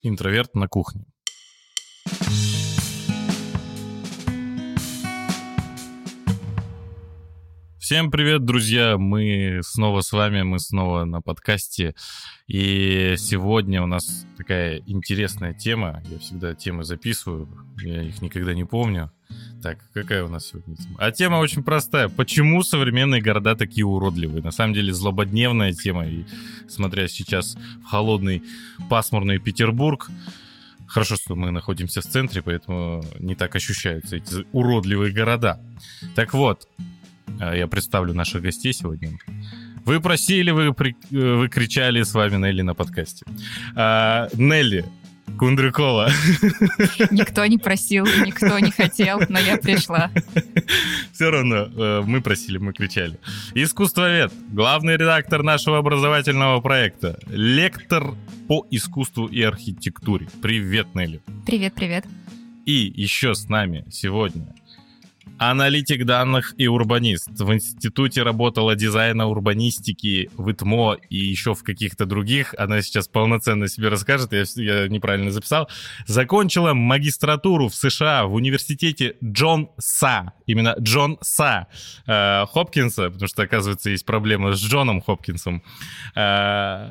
Интроверт на кухне. Всем привет, друзья! Мы снова с вами, мы снова на подкасте. И сегодня у нас такая интересная тема. Я всегда темы записываю, я их никогда не помню. Так, какая у нас сегодня тема? А тема очень простая. Почему современные города такие уродливые? На самом деле злободневная тема. И смотря сейчас в холодный, пасмурный Петербург, Хорошо, что мы находимся в центре, поэтому не так ощущаются эти уродливые города. Так вот, а, я представлю наших гостей сегодня. Вы просили, вы, при, вы кричали с вами Нелли на подкасте. А, Нелли, Кундрыкова. Никто не просил, никто не хотел, но я пришла. Все равно, э, мы просили, мы кричали. Искусствовед, главный редактор нашего образовательного проекта, лектор по искусству и архитектуре. Привет, Нелли. Привет, привет. И еще с нами сегодня Аналитик данных и урбанист. В институте работала дизайна урбанистики в ИТМО и еще в каких-то других. Она сейчас полноценно себе расскажет, я, я неправильно записал. Закончила магистратуру в США в университете Джон Са. Именно Джон Са э, Хопкинса, потому что, оказывается, есть проблема с Джоном Хопкинсом. Э,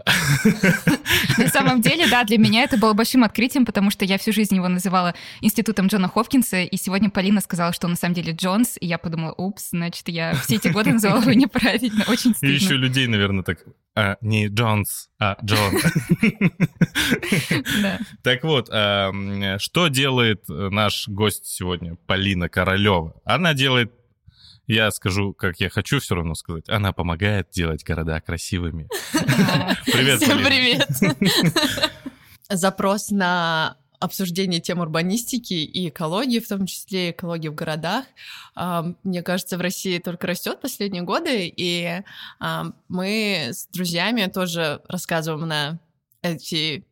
На самом деле, да, для меня это было большим открытием, потому что я всю жизнь его называла институтом Джона Хопкинса, и сегодня Полина сказала, что на самом деле Джонс, и я подумала, упс, значит, я все эти годы называла его неправильно, очень стыдно. И еще людей, наверное, так, а, не Джонс, а Джон. Так вот, что делает наш гость сегодня, Полина Королева? Она делает я скажу, как я хочу все равно сказать. Она помогает делать города красивыми. Привет, Всем привет. Запрос на обсуждение тем урбанистики и экологии, в том числе экологии в городах, мне кажется, в России только растет последние годы, и мы с друзьями тоже рассказываем на эти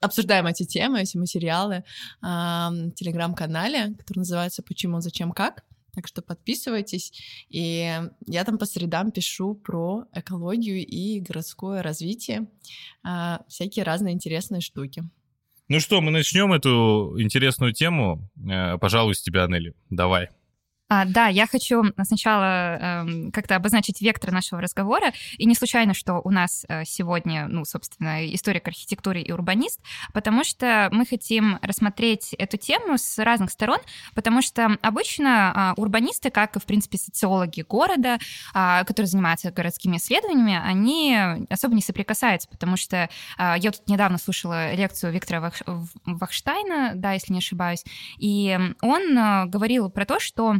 обсуждаем эти темы, эти материалы в телеграм-канале, который называется «Почему, зачем, как». Так что подписывайтесь. И я там по средам пишу про экологию и городское развитие, всякие разные интересные штуки. Ну что, мы начнем эту интересную тему. Э, пожалуй, с тебя, Нелли. Давай. А, да, я хочу сначала э, как-то обозначить вектор нашего разговора. И не случайно, что у нас э, сегодня, ну, собственно, историк архитектуры и урбанист, потому что мы хотим рассмотреть эту тему с разных сторон, потому что обычно э, урбанисты, как и, в принципе, социологи города, э, которые занимаются городскими исследованиями, они особо не соприкасаются, потому что э, я тут недавно слушала лекцию Виктора Вах... Вахштайна, да, если не ошибаюсь, и он э, говорил про то, что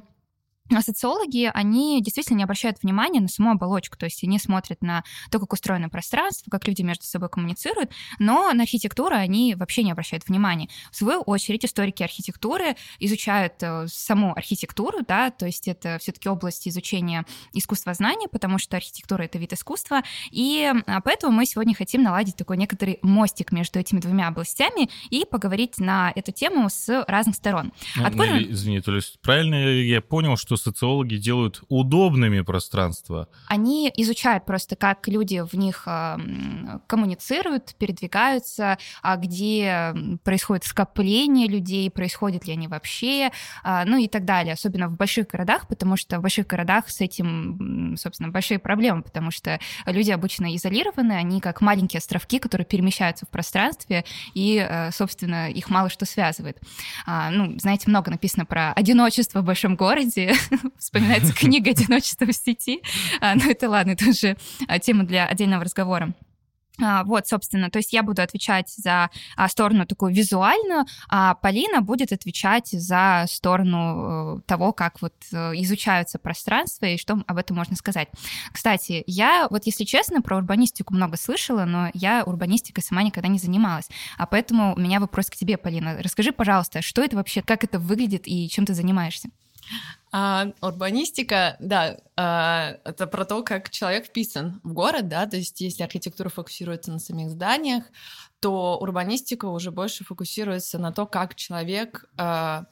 а социологи, они действительно не обращают внимания на саму оболочку, то есть они смотрят на то, как устроено пространство, как люди между собой коммуницируют, но на архитектуру они вообще не обращают внимания. В свою очередь историки архитектуры изучают э, саму архитектуру, да, то есть это все-таки область изучения искусствознания, потому что архитектура — это вид искусства, и поэтому мы сегодня хотим наладить такой некоторый мостик между этими двумя областями и поговорить на эту тему с разных сторон. Ну, Откуда... ну, извини, то есть правильно я понял, что социологи делают удобными пространства. Они изучают просто, как люди в них коммуницируют, передвигаются, а где происходит скопление людей, происходят ли они вообще, а, ну и так далее, особенно в больших городах, потому что в больших городах с этим, собственно, большие проблемы, потому что люди обычно изолированы, они как маленькие островки, которые перемещаются в пространстве, и, э, собственно, их мало что связывает. А, ну, знаете, много написано про одиночество в большом городе, вспоминается книга «Одиночество в сети». А, но это ладно, это уже а, тема для отдельного разговора. А, вот, собственно, то есть я буду отвечать за сторону такую визуальную, а Полина будет отвечать за сторону э, того, как вот э, изучаются пространства и что об этом можно сказать. Кстати, я вот, если честно, про урбанистику много слышала, но я урбанистикой сама никогда не занималась, а поэтому у меня вопрос к тебе, Полина. Расскажи, пожалуйста, что это вообще, как это выглядит и чем ты занимаешься? А, урбанистика, да, а, это про то, как человек вписан в город, да, то есть если архитектура фокусируется на самих зданиях, то урбанистика уже больше фокусируется на то, как человек а,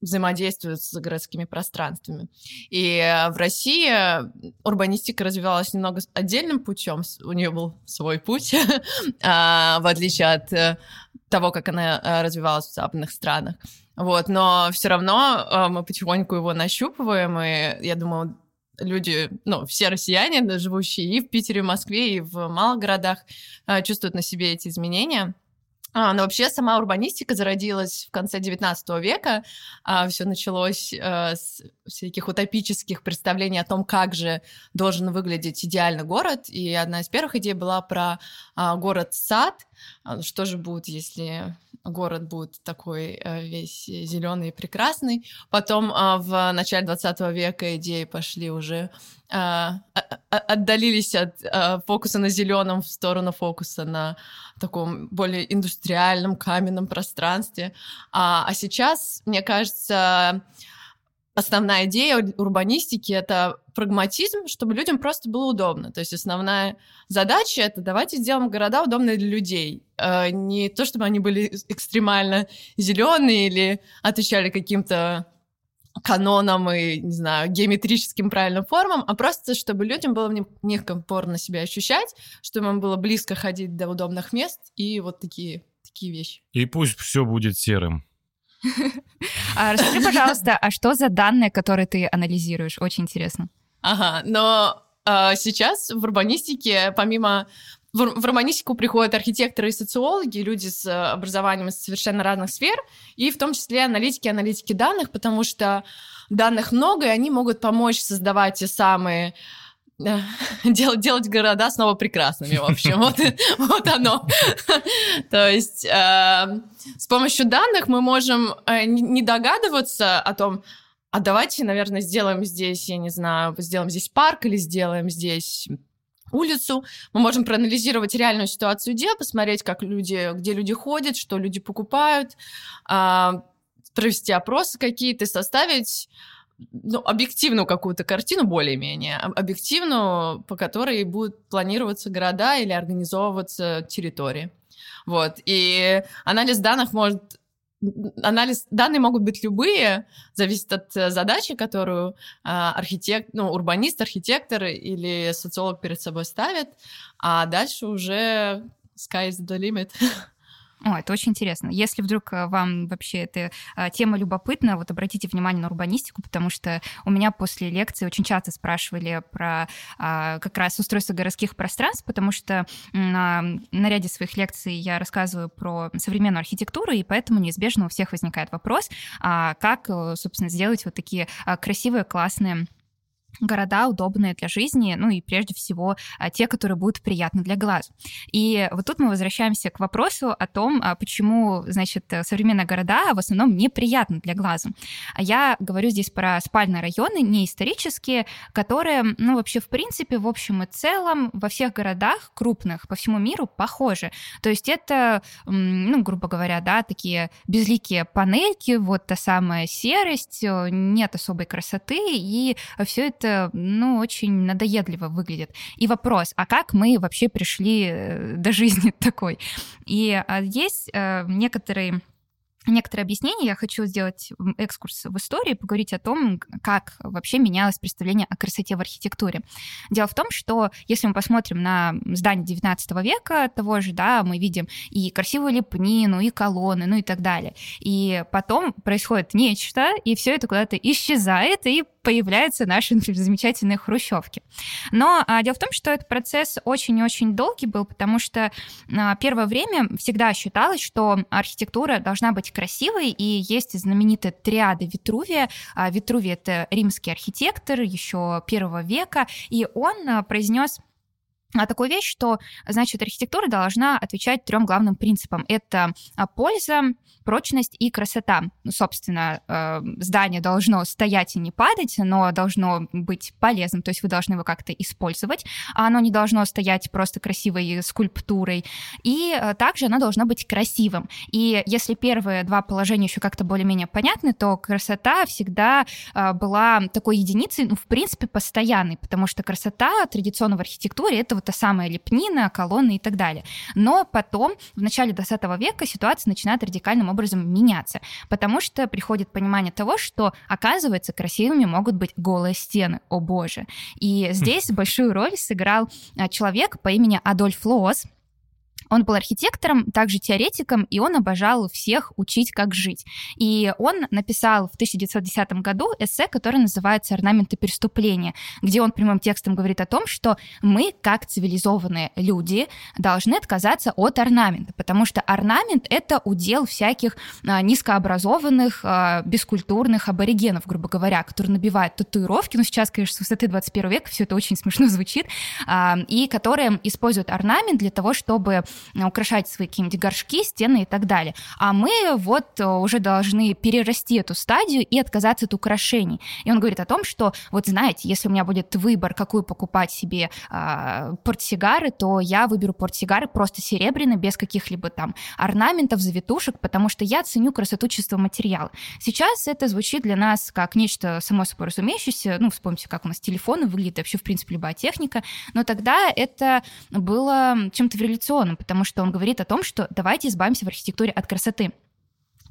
взаимодействует с городскими пространствами. И в России урбанистика развивалась немного отдельным путем, у нее был свой путь, а, в отличие от того, как она э, развивалась в западных странах. Вот, но все равно э, мы потихоньку его нащупываем, и я думаю, люди, ну, все россияне, живущие и в Питере, и в Москве, и в малых городах, э, чувствуют на себе эти изменения. А, но вообще сама урбанистика зародилась в конце XIX века. А, все началось а, с всяких утопических представлений о том, как же должен выглядеть идеальный город. И одна из первых идей была про а, город-сад. А, что же будет, если город будет такой э, весь зеленый и прекрасный. Потом а, в начале 20 века идеи пошли уже а, отдалились от фокуса на зеленом в сторону фокуса на таком более индустриальном каменном пространстве. А, а сейчас, мне кажется, основная идея урбанистики — это прагматизм, чтобы людям просто было удобно. То есть основная задача — это давайте сделаем города удобные для людей. Э, не то, чтобы они были экстремально зеленые или отвечали каким-то канонам и, не знаю, геометрическим правильным формам, а просто чтобы людям было в них комфортно себя ощущать, чтобы им было близко ходить до удобных мест и вот такие, такие вещи. И пусть все будет серым. А расскажи, пожалуйста, а что за данные, которые ты анализируешь? Очень интересно. Ага, но а, сейчас в урбанистике, помимо в, в романистику приходят архитекторы и социологи, люди с образованием из совершенно разных сфер, и в том числе аналитики аналитики данных, потому что данных много, и они могут помочь создавать те самые делать, делать города снова прекрасными, в общем. Вот, вот оно. То есть э, с помощью данных мы можем э, не догадываться о том, а давайте, наверное, сделаем здесь, я не знаю, сделаем здесь парк или сделаем здесь улицу, мы можем проанализировать реальную ситуацию дел, посмотреть, как люди, где люди ходят, что люди покупают, э, провести опросы какие-то, составить ну, объективную какую-то картину более-менее, объективную, по которой будут планироваться города или организовываться территории. Вот. И анализ данных может анализ данные могут быть любые, зависит от э, задачи, которую а, архитект, ну, урбанист, архитектор или социолог перед собой ставит, а дальше уже sky is the limit. О, это очень интересно. Если вдруг э, вам вообще эта а, тема любопытна, вот обратите внимание на урбанистику, потому что у меня после лекции очень часто спрашивали про а, как раз устройство городских пространств, потому что на, на ряде своих лекций я рассказываю про современную архитектуру, и поэтому неизбежно у всех возникает вопрос, а, как, э, собственно, сделать вот такие а, красивые, классные города удобные для жизни, ну и прежде всего а, те, которые будут приятны для глаз. И вот тут мы возвращаемся к вопросу о том, а, почему, значит, современные города в основном неприятны для глаза. Я говорю здесь про спальные районы, не исторические, которые, ну, вообще, в принципе, в общем и целом во всех городах крупных по всему миру похожи. То есть это, ну, грубо говоря, да, такие безликие панельки, вот та самая серость, э, нет особой красоты, и все это это, ну, очень надоедливо выглядит. И вопрос, а как мы вообще пришли э, до жизни такой? И а, есть э, некоторые некоторые объяснения. Я хочу сделать экскурс в истории, поговорить о том, как вообще менялось представление о красоте в архитектуре. Дело в том, что если мы посмотрим на здание 19 века того же, да, мы видим и красивую лепнину, и колонны, ну и так далее. И потом происходит нечто, и все это куда-то исчезает, и появляются наши например, замечательные хрущевки. Но а, дело в том, что этот процесс очень и очень долгий был, потому что а, первое время всегда считалось, что архитектура должна быть красивой, и есть знаменитая триада Витрувия. А, Витрувий — это римский архитектор еще первого века, и он а, произнес такую вещь, что, значит, архитектура должна отвечать трем главным принципам. Это а, польза, прочность и красота. Ну, собственно, э, здание должно стоять и не падать, но должно быть полезным, то есть вы должны его как-то использовать, а оно не должно стоять просто красивой скульптурой. И э, также оно должно быть красивым. И если первые два положения еще как-то более-менее понятны, то красота всегда э, была такой единицей, ну, в принципе, постоянной, потому что красота традиционно в архитектуре — это вот та самая лепнина, колонны и так далее. Но потом, в начале 20 века, ситуация начинает радикальным образом меняться, потому что приходит понимание того, что, оказывается, красивыми могут быть голые стены, о боже. И здесь большую роль сыграл а, человек по имени Адольф Лоос, он был архитектором, также теоретиком, и он обожал всех учить, как жить. И он написал в 1910 году эссе, которое называется «Орнаменты преступления», где он прямым текстом говорит о том, что мы, как цивилизованные люди, должны отказаться от орнамента, потому что орнамент — это удел всяких а, низкообразованных, а, бескультурных аборигенов, грубо говоря, которые набивают татуировки, ну сейчас, конечно, с высоты 21 века все это очень смешно звучит, а, и которые используют орнамент для того, чтобы украшать свои какие-нибудь горшки, стены и так далее. А мы вот э, уже должны перерасти эту стадию и отказаться от украшений. И он говорит о том, что вот знаете, если у меня будет выбор, какую покупать себе э, портсигары, то я выберу портсигары просто серебряные, без каких-либо там орнаментов, завитушек, потому что я ценю красоту чистого материала. Сейчас это звучит для нас как нечто само собой разумеющееся, ну, вспомните, как у нас телефоны выглядят, вообще, в принципе, любая техника, но тогда это было чем-то революционным, потому что он говорит о том, что давайте избавимся в архитектуре от красоты.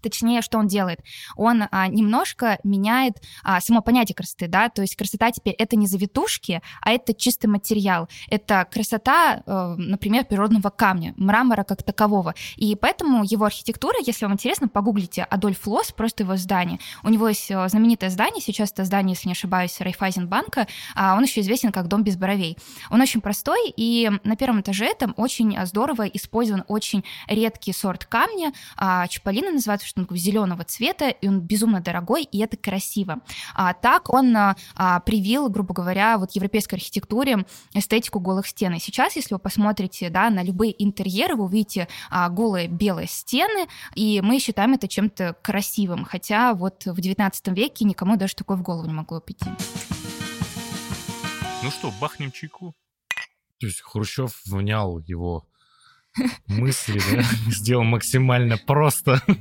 Точнее, что он делает? Он а, немножко меняет а, само понятие красоты, да, то есть красота теперь это не завитушки, а это чистый материал. Это красота, э, например, природного камня, мрамора как такового. И поэтому его архитектура, если вам интересно, погуглите Адольф Лос, просто его здание. У него есть э, знаменитое здание, сейчас это здание, если не ошибаюсь, Райфайзенбанка, а он еще известен как дом без бровей. Он очень простой, и на первом этаже там очень здорово использован очень редкий сорт камня, а, чаполина называется, что он такой зеленого цвета, и он безумно дорогой, и это красиво. А так он а, а, привил, грубо говоря, вот европейской архитектуре эстетику голых стен. И сейчас, если вы посмотрите да, на любые интерьеры, вы увидите а, голые белые стены, и мы считаем это чем-то красивым, хотя вот в 19 веке никому даже такое в голову не могло прийти. Ну что, бахнем чайку? То есть Хрущев внял его мысли, да, сделал максимально просто.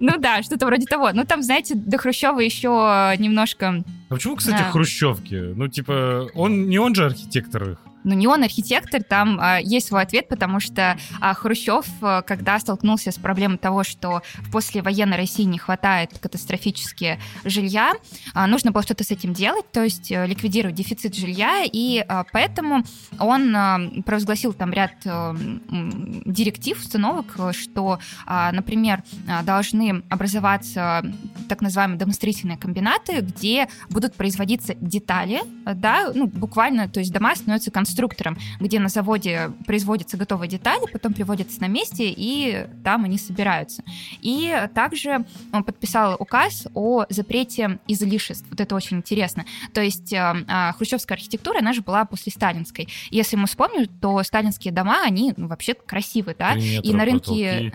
Ну да, что-то вроде того. Ну там, знаете, до Хрущева еще немножко... А почему, кстати, хрущевки? Ну типа, он не он же архитектор их? Но не он архитектор, там а, есть свой ответ, потому что а, Хрущев, а, когда столкнулся с проблемой того, что в послевоенной России не хватает катастрофически жилья, а, нужно было что-то с этим делать, то есть а, ликвидировать дефицит жилья, и а, поэтому он а, провозгласил там ряд а, директив, установок, что, а, например, а, должны образоваться так называемые домостроительные комбинаты, где будут производиться детали, да, ну, буквально, то есть дома становятся конструкциями конструктором, где на заводе производятся готовые детали, потом приводятся на месте, и там они собираются. И также он подписал указ о запрете излишеств. Вот это очень интересно. То есть э, а, хрущевская архитектура, она же была после сталинской. Если мы вспомним, то сталинские дома, они ну, вообще красивые, да? и на рынке...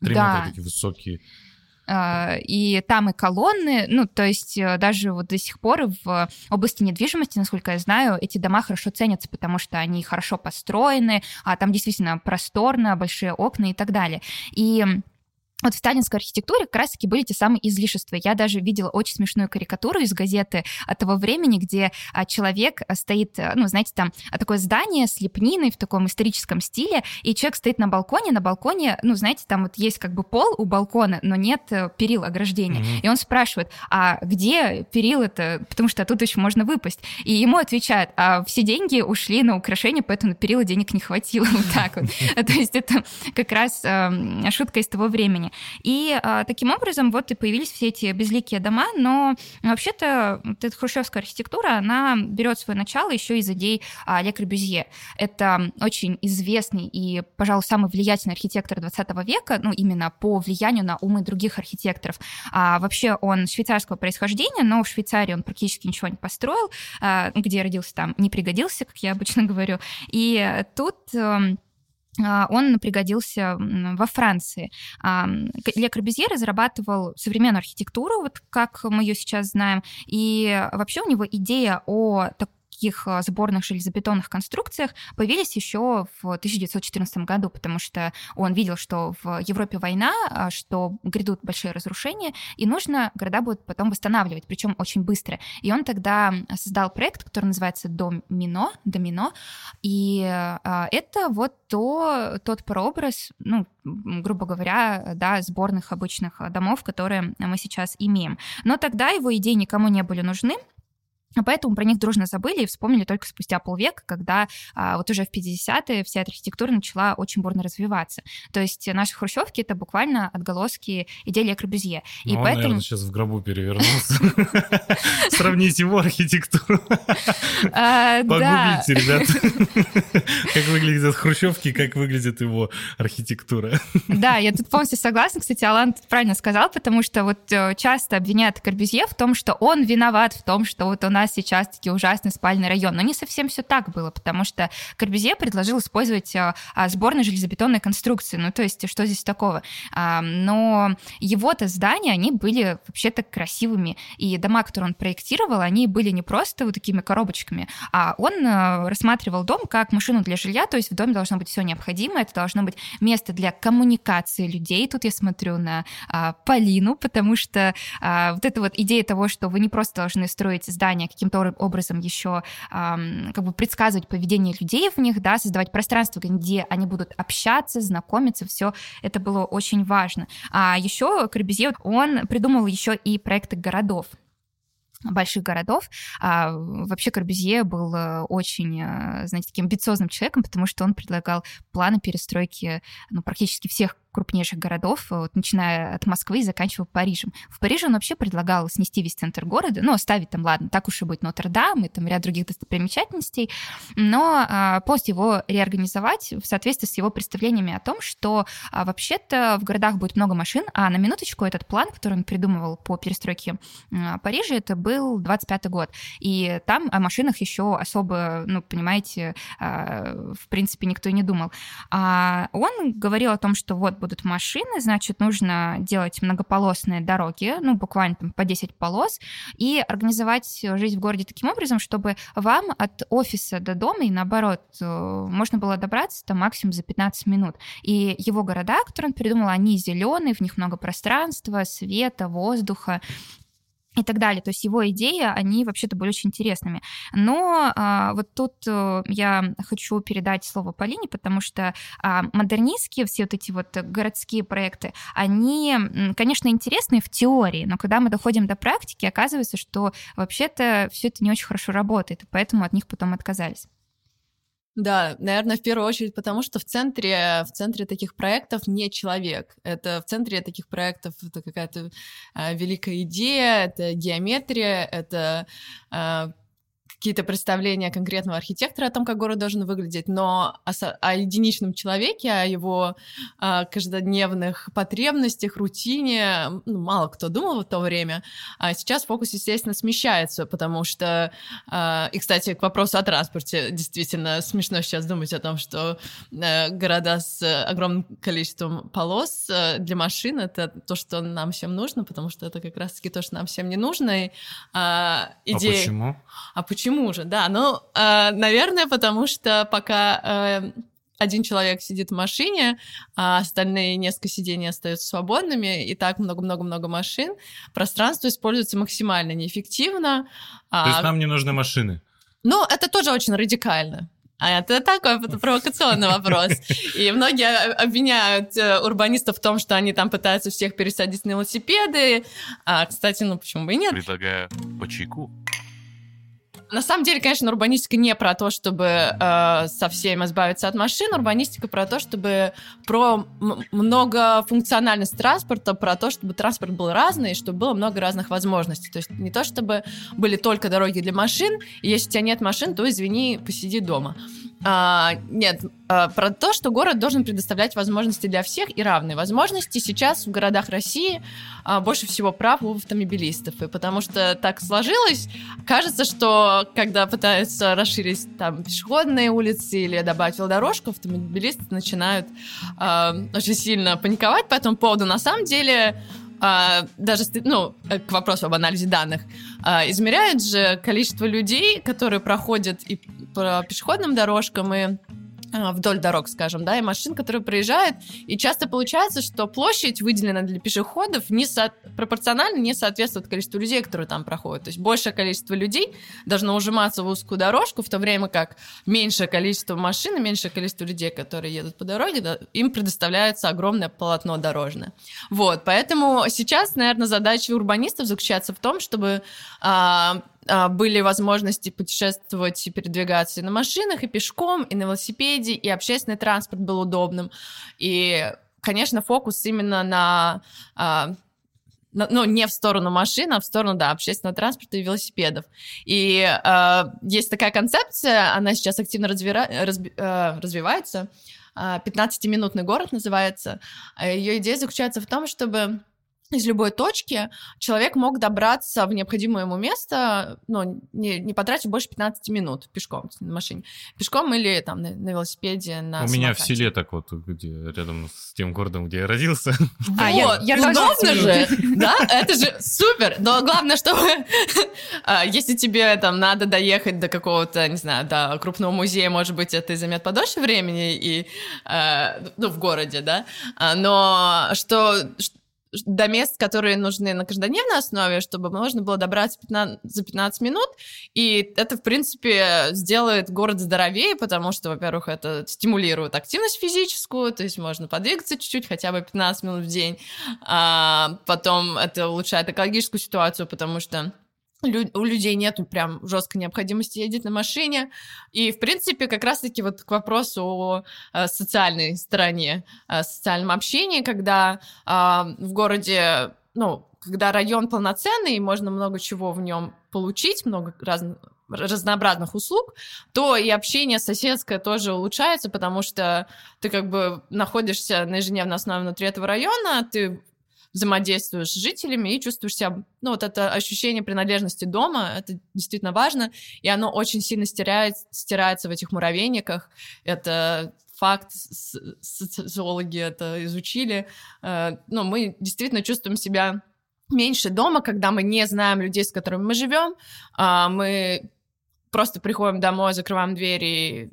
Три да. метра такие высокие. А, и там и колонны, ну, то есть э, даже вот до сих пор в области недвижимости, насколько я знаю, эти дома хорошо ценятся, потому что они хорошо построены, а там действительно просторно, большие окна и так далее. И вот в сталинской архитектуре как раз-таки были те самые излишества. Я даже видела очень смешную карикатуру из газеты от того времени, где а, человек а, стоит, а, ну, знаете, там такое здание с лепниной в таком историческом стиле, и человек стоит на балконе, на балконе, ну, знаете, там вот есть как бы пол у балкона, но нет э, перил ограждения. Mm-hmm. И он спрашивает, а где перил это, потому что оттуда еще можно выпасть. И ему отвечают, а все деньги ушли на украшения, поэтому на перила денег не хватило. Вот так вот. То есть это как раз эм, шутка из того времени. И а, таким образом вот и появились все эти безликие дома, но вообще-то вот эта хрущевская архитектура, она берет свое начало еще из идей а, Ле Корбюзье. Это очень известный и, пожалуй, самый влиятельный архитектор 20 века, ну, именно по влиянию на умы других архитекторов. А, вообще он швейцарского происхождения, но в Швейцарии он практически ничего не построил, а, где родился там, не пригодился, как я обычно говорю. И тут эм, он пригодился во Франции. Ле Корбюзье разрабатывал современную архитектуру, вот как мы ее сейчас знаем, и вообще у него идея о таком таких а, сборных железобетонных конструкциях появились еще в 1914 году, потому что он видел, что в Европе война, а, что грядут большие разрушения, и нужно города будут потом восстанавливать, причем очень быстро. И он тогда создал проект, который называется Домино, Домино, и а, это вот то, тот прообраз, ну, грубо говоря, да, сборных обычных домов, которые мы сейчас имеем. Но тогда его идеи никому не были нужны, поэтому про них дружно забыли и вспомнили только спустя полвека, когда а, вот уже в 50-е вся архитектура начала очень бурно развиваться. То есть наши хрущевки — это буквально отголоски идеи Корбюзье. И ну, поэтому... наверное, сейчас в гробу перевернулся. Сравнить его архитектуру. А, Погуглите, ребята, как выглядят хрущевки, как выглядит его архитектура. Да, я тут полностью согласна. Кстати, Алан правильно сказал, потому что вот э, часто обвиняют Корбюзье в том, что он виноват в том, что вот он нас сейчас таки ужасный спальный район. Но не совсем все так было, потому что Корбюзье предложил использовать а, а, сборные железобетонные конструкции. Ну, то есть, что здесь такого? А, но его-то здания, они были вообще-то красивыми. И дома, которые он проектировал, они были не просто вот такими коробочками, а он рассматривал дом как машину для жилья, то есть в доме должно быть все необходимое, это должно быть место для коммуникации людей. Тут я смотрю на Полину, потому что вот эта вот идея того, что вы не просто должны строить здание, каким-то образом еще как бы предсказывать поведение людей в них, да, создавать пространство, где они будут общаться, знакомиться, все это было очень важно. А еще Корбюзье, он придумал еще и проекты городов больших городов. А вообще Корбюзье был э, очень, э, знаете, таким амбициозным человеком, потому что он предлагал планы перестройки ну, практически всех крупнейших городов, э, вот, начиная от Москвы и заканчивая Парижем. В Париже он вообще предлагал снести весь центр города, ну, оставить там, ладно, так уж и быть, Нотр-Дам и там ряд других достопримечательностей, но а, полностью его реорганизовать в соответствии с его представлениями о том, что а, вообще-то в городах будет много машин, а на минуточку этот план, который он придумывал по перестройке а, Парижа, это был 25 год, и там о машинах еще особо, ну, понимаете, а, в принципе, никто и не думал. А он говорил о том, что вот будут машины, значит, нужно делать многополосные дороги, ну, буквально там по 10 полос, и организовать жизнь в городе таким образом, чтобы вам от офиса до дома и наоборот э, можно было добраться там максимум за 15 минут. И его города, которые он придумал, они зеленые, в них много пространства, света, воздуха, и так далее. То есть его идеи, они вообще-то были очень интересными. Но а, вот тут а, я хочу передать слово Полине, потому что а, модернистские все вот эти вот городские проекты, они, конечно, интересны в теории, но когда мы доходим до практики, оказывается, что вообще-то все это не очень хорошо работает, и поэтому от них потом отказались. Да, наверное, в первую очередь потому, что в центре, в центре таких проектов не человек. Это в центре таких проектов это какая-то э, великая идея, это геометрия, это э, какие-то представления конкретного архитектора о том, как город должен выглядеть, но о, о единичном человеке, о его о каждодневных потребностях, рутине, ну, мало кто думал в то время. А сейчас фокус, естественно, смещается, потому что... И, кстати, к вопросу о транспорте. Действительно смешно сейчас думать о том, что э, города с огромным количеством полос э, для машин — это то, что нам всем нужно, потому что это как раз-таки то, что нам всем не нужно. И, а, идея... а почему? А почему? Почему же? Да, ну, э, наверное, потому что пока э, один человек сидит в машине, а остальные несколько сидений остаются свободными, и так много-много-много машин, пространство используется максимально неэффективно. То есть а... нам не нужны машины? Ну, это тоже очень радикально. А это такой провокационный вопрос. И многие обвиняют э, урбанистов в том, что они там пытаются всех пересадить на велосипеды. А, кстати, ну почему бы и нет? Предлагаю по чайку. На самом деле, конечно, урбанистика не про то, чтобы э, совсем избавиться от машин. Урбанистика про то, чтобы про многофункциональность транспорта, про то, чтобы транспорт был разный, чтобы было много разных возможностей. То есть не то, чтобы были только дороги для машин, и если у тебя нет машин, то извини, посиди дома. А, нет, а, про то, что город должен предоставлять возможности для всех и равные возможности. Сейчас в городах России а, больше всего прав у автомобилистов, и потому что так сложилось, кажется, что когда пытаются расширить там пешеходные улицы или добавить велодорожку, автомобилисты начинают а, очень сильно паниковать по этому поводу. На самом деле а, даже ну, к вопросу об анализе данных, а, измеряют же количество людей, которые проходят и по пешеходным дорожкам, и вдоль дорог, скажем, да, и машин, которые проезжают, и часто получается, что площадь, выделенная для пешеходов, не со... пропорционально не соответствует количеству людей, которые там проходят. То есть большее количество людей должно ужиматься в узкую дорожку, в то время как меньшее количество машин и меньшее количество людей, которые едут по дороге, да, им предоставляется огромное полотно дорожное. Вот, поэтому сейчас, наверное, задача урбанистов заключается в том, чтобы а, а, были возможности путешествовать и передвигаться и на машинах, и пешком, и на велосипеде, и общественный транспорт был удобным. И, конечно, фокус именно на а, ну, не в сторону машин, а в сторону, да, общественного транспорта и велосипедов. И э, есть такая концепция, она сейчас активно развира... разби... э, развивается, 15-минутный город называется. Ее идея заключается в том, чтобы из любой точки человек мог добраться в необходимое ему место, ну, не, не потратив больше 15 минут пешком на машине. Пешком или там на, на велосипеде, на У меня в селе так вот, где рядом с тем городом, где я родился. А, я, я удобно же, да? Это же супер! Но главное, чтобы а, если тебе там надо доехать до какого-то, не знаю, до крупного музея, может быть, это и займет подольше времени, и, а, ну, в городе, да, а, но что до мест, которые нужны на каждодневной основе, чтобы можно было добраться 15, за 15 минут. И это, в принципе, сделает город здоровее, потому что, во-первых, это стимулирует активность физическую, то есть можно подвигаться чуть-чуть, хотя бы 15 минут в день. А потом это улучшает экологическую ситуацию, потому что у людей нет прям жесткой необходимости ездить на машине. И, в принципе, как раз-таки вот к вопросу о э, социальной стороне, о социальном общении, когда э, в городе, ну, когда район полноценный, и можно много чего в нем получить, много разных разнообразных услуг, то и общение соседское тоже улучшается, потому что ты как бы находишься на ежедневной основе внутри этого района, ты взаимодействуешь с жителями и чувствуешь себя, ну, вот это ощущение принадлежности дома, это действительно важно, и оно очень сильно стирает, стирается в этих муравейниках, это факт, социологи это изучили, э, ну, мы действительно чувствуем себя меньше дома, когда мы не знаем людей, с которыми мы живем, а мы просто приходим домой, закрываем двери,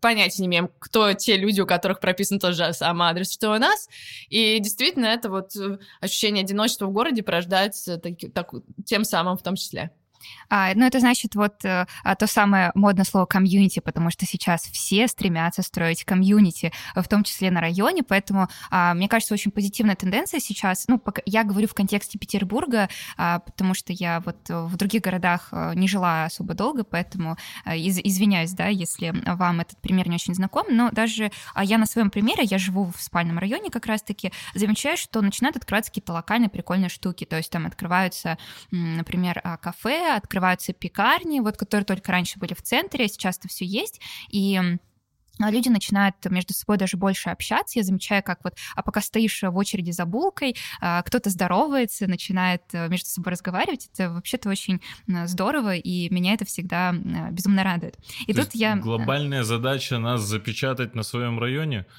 понятия не имеем, кто те люди, у которых прописан тот же самый адрес, что у нас. И действительно, это вот э, ощущение одиночества в городе порождается так, так, тем самым в том числе. А, ну, это значит вот а, то самое модное слово комьюнити, потому что сейчас все стремятся строить комьюнити, в том числе на районе, поэтому а, мне кажется, очень позитивная тенденция сейчас, ну, пока, я говорю в контексте Петербурга, а, потому что я вот в других городах а, не жила особо долго, поэтому а, из, извиняюсь, да, если вам этот пример не очень знаком, но даже а, я на своем примере, я живу в спальном районе как раз-таки, замечаю, что начинают открываться какие-то локальные прикольные штуки, то есть там открываются, например, кафе, открываются пекарни, вот которые только раньше были в центре, сейчас это все есть, и а люди начинают между собой даже больше общаться. Я замечаю, как вот, а пока стоишь в очереди за булкой, а, кто-то здоровается, начинает э, между собой разговаривать. Это вообще-то очень здорово, и меня это всегда безумно радует. И То тут я... Глобальная задача нас запечатать на своем районе —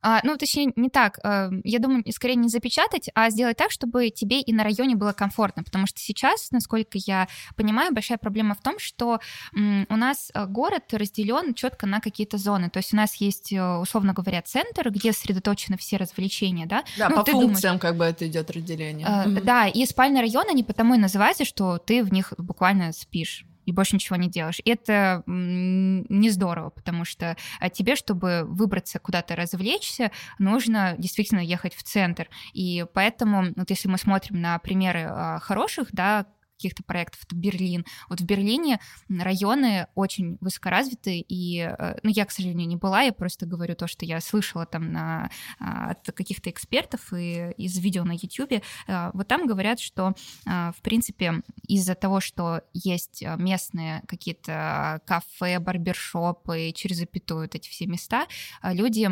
а, ну, точнее, не так. А, я думаю, скорее не запечатать, а сделать так, чтобы тебе и на районе было комфортно. Потому что сейчас, насколько я понимаю, большая проблема в том, что у нас а, город разделен четко на какие-то зоны. То есть у нас есть, э, условно говоря, центр, где сосредоточены все развлечения, да? Да, ну, по функциям думаешь, как бы это идет разделение. А, mm-hmm. Да, и спальный район, они потому и называются, что ты в них буквально спишь и больше ничего не делаешь. И это не здорово, потому что а, тебе, чтобы выбраться куда-то развлечься, нужно действительно ехать в центр. И поэтому, вот если мы смотрим на примеры а, хороших, да, каких-то проектов, это Берлин. Вот в Берлине районы очень высокоразвиты, и, э, ну, я, к сожалению, не была, я просто говорю то, что я слышала там на, а, от каких-то экспертов и из видео на YouTube. Э, вот там говорят, что, э, в принципе, из-за того, что есть местные какие-то кафе, барбершопы, через запятую вот эти все места, люди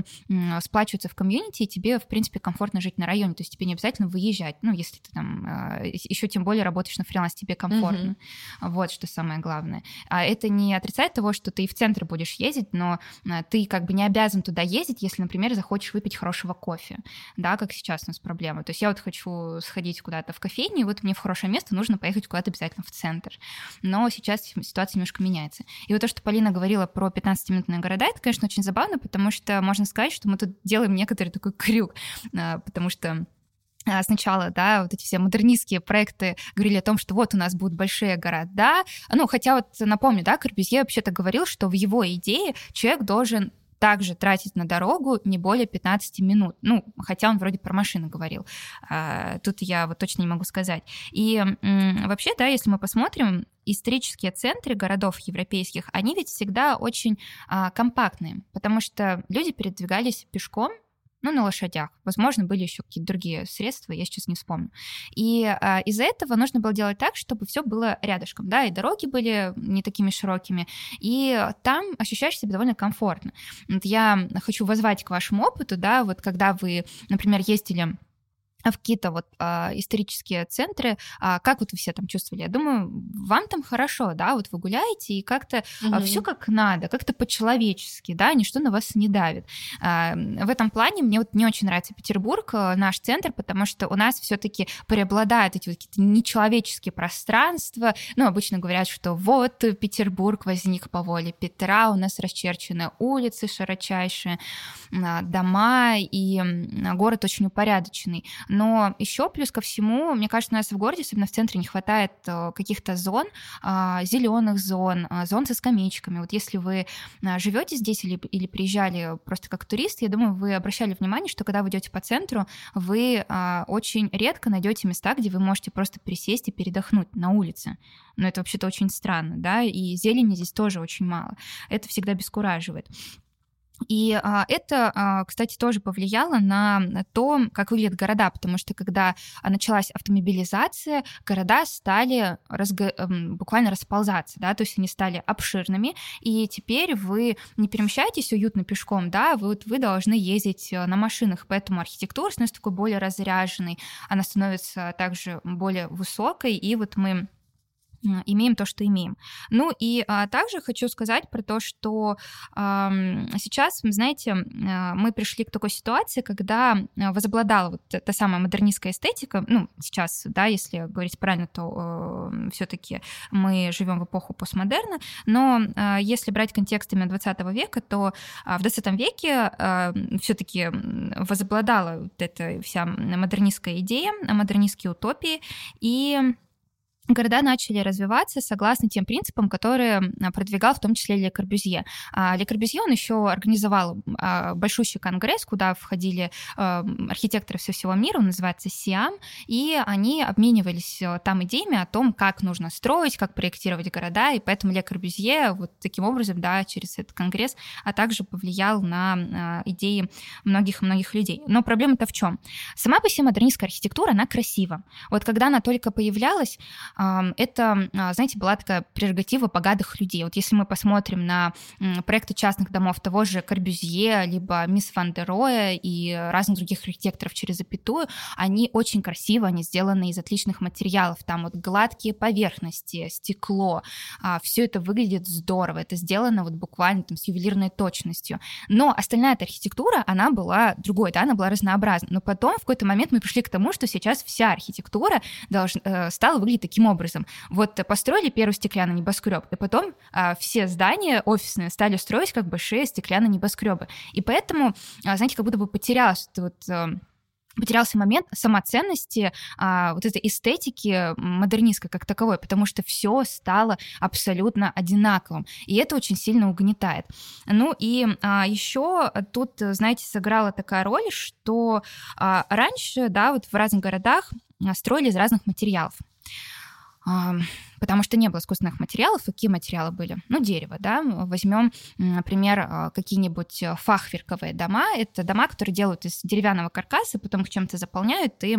сплачиваются в комьюнити, и тебе, в принципе, комфортно жить на районе, то есть тебе не обязательно выезжать, ну, если ты там еще тем более работаешь на фрилансе, тебе комфортно. Mm-hmm. Вот что самое главное. А это не отрицает того, что ты в центр будешь ездить, но а, ты как бы не обязан туда ездить, если, например, захочешь выпить хорошего кофе, да, как сейчас у нас проблема. То есть я вот хочу сходить куда-то в кофейню, и вот мне в хорошее место нужно поехать куда-то обязательно в центр. Но сейчас ситуация немножко меняется. И вот то, что Полина говорила про 15-минутные города, это, конечно, очень забавно, потому что можно сказать, что мы тут делаем некоторый такой крюк, а, потому что сначала, да, вот эти все модернистские проекты говорили о том, что вот у нас будут большие города. Ну, хотя вот напомню, да, Корбюзье вообще-то говорил, что в его идее человек должен также тратить на дорогу не более 15 минут. Ну, хотя он вроде про машину говорил. А, тут я вот точно не могу сказать. И вообще, да, если мы посмотрим, исторические центры городов европейских, они ведь всегда очень а, компактные, потому что люди передвигались пешком ну, на лошадях. Возможно, были еще какие-то другие средства, я сейчас не вспомню. И а, из-за этого нужно было делать так, чтобы все было рядышком, да, и дороги были не такими широкими, и там ощущаешь себя довольно комфортно. Вот я хочу возвать к вашему опыту, да, вот когда вы, например, ездили в какие-то вот а, исторические центры, а, как вот вы все там чувствовали? Я думаю, вам там хорошо, да, вот вы гуляете и как-то угу. а, все как надо, как-то по-человечески, да, ничто на вас не давит. А, в этом плане мне вот не очень нравится Петербург, а, наш центр, потому что у нас все-таки преобладают эти вот какие-то нечеловеческие пространства. Ну, обычно говорят, что вот Петербург возник по воле Петра, у нас расчерчены улицы широчайшие, а, дома, и город очень упорядоченный но еще плюс ко всему, мне кажется, у нас в городе, особенно в центре, не хватает э, каких-то зон, а, зеленых зон, а, зон со скамеечками. Вот если вы а, живете здесь или, или приезжали просто как турист, я думаю, вы обращали внимание, что когда вы идете по центру, вы очень редко найдете места, где вы можете просто присесть и передохнуть на улице. Но это вообще-то очень странно, да, и зелени здесь тоже очень мало. Это всегда бескураживает. И а, это, а, кстати, тоже повлияло на то, как выглядят города, потому что когда началась автомобилизация, города стали разго... Эм, буквально расползаться, да, то есть они стали обширными, и теперь вы не перемещаетесь уютно пешком, да, вы, вот, вы должны ездить э, на машинах, поэтому архитектура становится такой более разряженной, она становится также более высокой, и вот мы имеем то, что имеем. Ну и а, также хочу сказать про то, что а, сейчас, знаете, а, мы пришли к такой ситуации, когда возобладала вот та самая модернистская эстетика. Ну, сейчас, да, если говорить правильно, то э, все-таки мы живем в эпоху постмодерна, но э, если брать контекстами 20 века, то э, в 20 веке э, все-таки возобладала вот эта вся модернистская идея, модернистские утопии, и города начали развиваться согласно тем принципам, которые продвигал в том числе Ле Корбюзье. А, Ле Корбюзье, он еще организовал а, большущий конгресс, куда входили а, архитекторы со всего мира, он называется СИАМ, и они обменивались э, там идеями о том, как нужно строить, как проектировать города, и поэтому Ле Корбюзье вот таким образом, да, через этот конгресс, а также повлиял на идеи многих-многих людей. Но проблема-то в чем? Сама по себе модернистская архитектура, она красива. Вот когда она только появлялась, это, а, знаете, была такая прерогатива богатых людей. Вот если мы посмотрим на проекты частных домов того же Корбюзье, либо Мисс Ван дер Роя и разных других архитекторов через запятую, они очень красиво, они сделаны из отличных материалов. Там вот гладкие поверхности, стекло, а, все это выглядит здорово. Это сделано вот буквально там с ювелирной точностью. Но остальная эта архитектура, она была другой, да, она была разнообразна. Но потом в какой-то момент мы пришли к тому, что сейчас вся архитектура должна, э, стала выглядеть таким образом. Вот построили первый стеклянный небоскреб, и потом а, все здания офисные стали строить как большие стеклянные небоскребы. И поэтому, а, знаете, как будто бы потерялось вот а, потерялся момент самоценности, а, вот этой эстетики модернистской как таковой, потому что все стало абсолютно одинаковым, и это очень сильно угнетает. Ну и а, еще тут, знаете, сыграла такая роль, что а, раньше, да, вот в разных городах а, строили из разных материалов потому что не было искусственных материалов. Какие материалы были? Ну, дерево, да. Возьмем, например, а, какие-нибудь фахверковые дома. Это дома, которые делают из деревянного каркаса, потом их чем-то заполняют и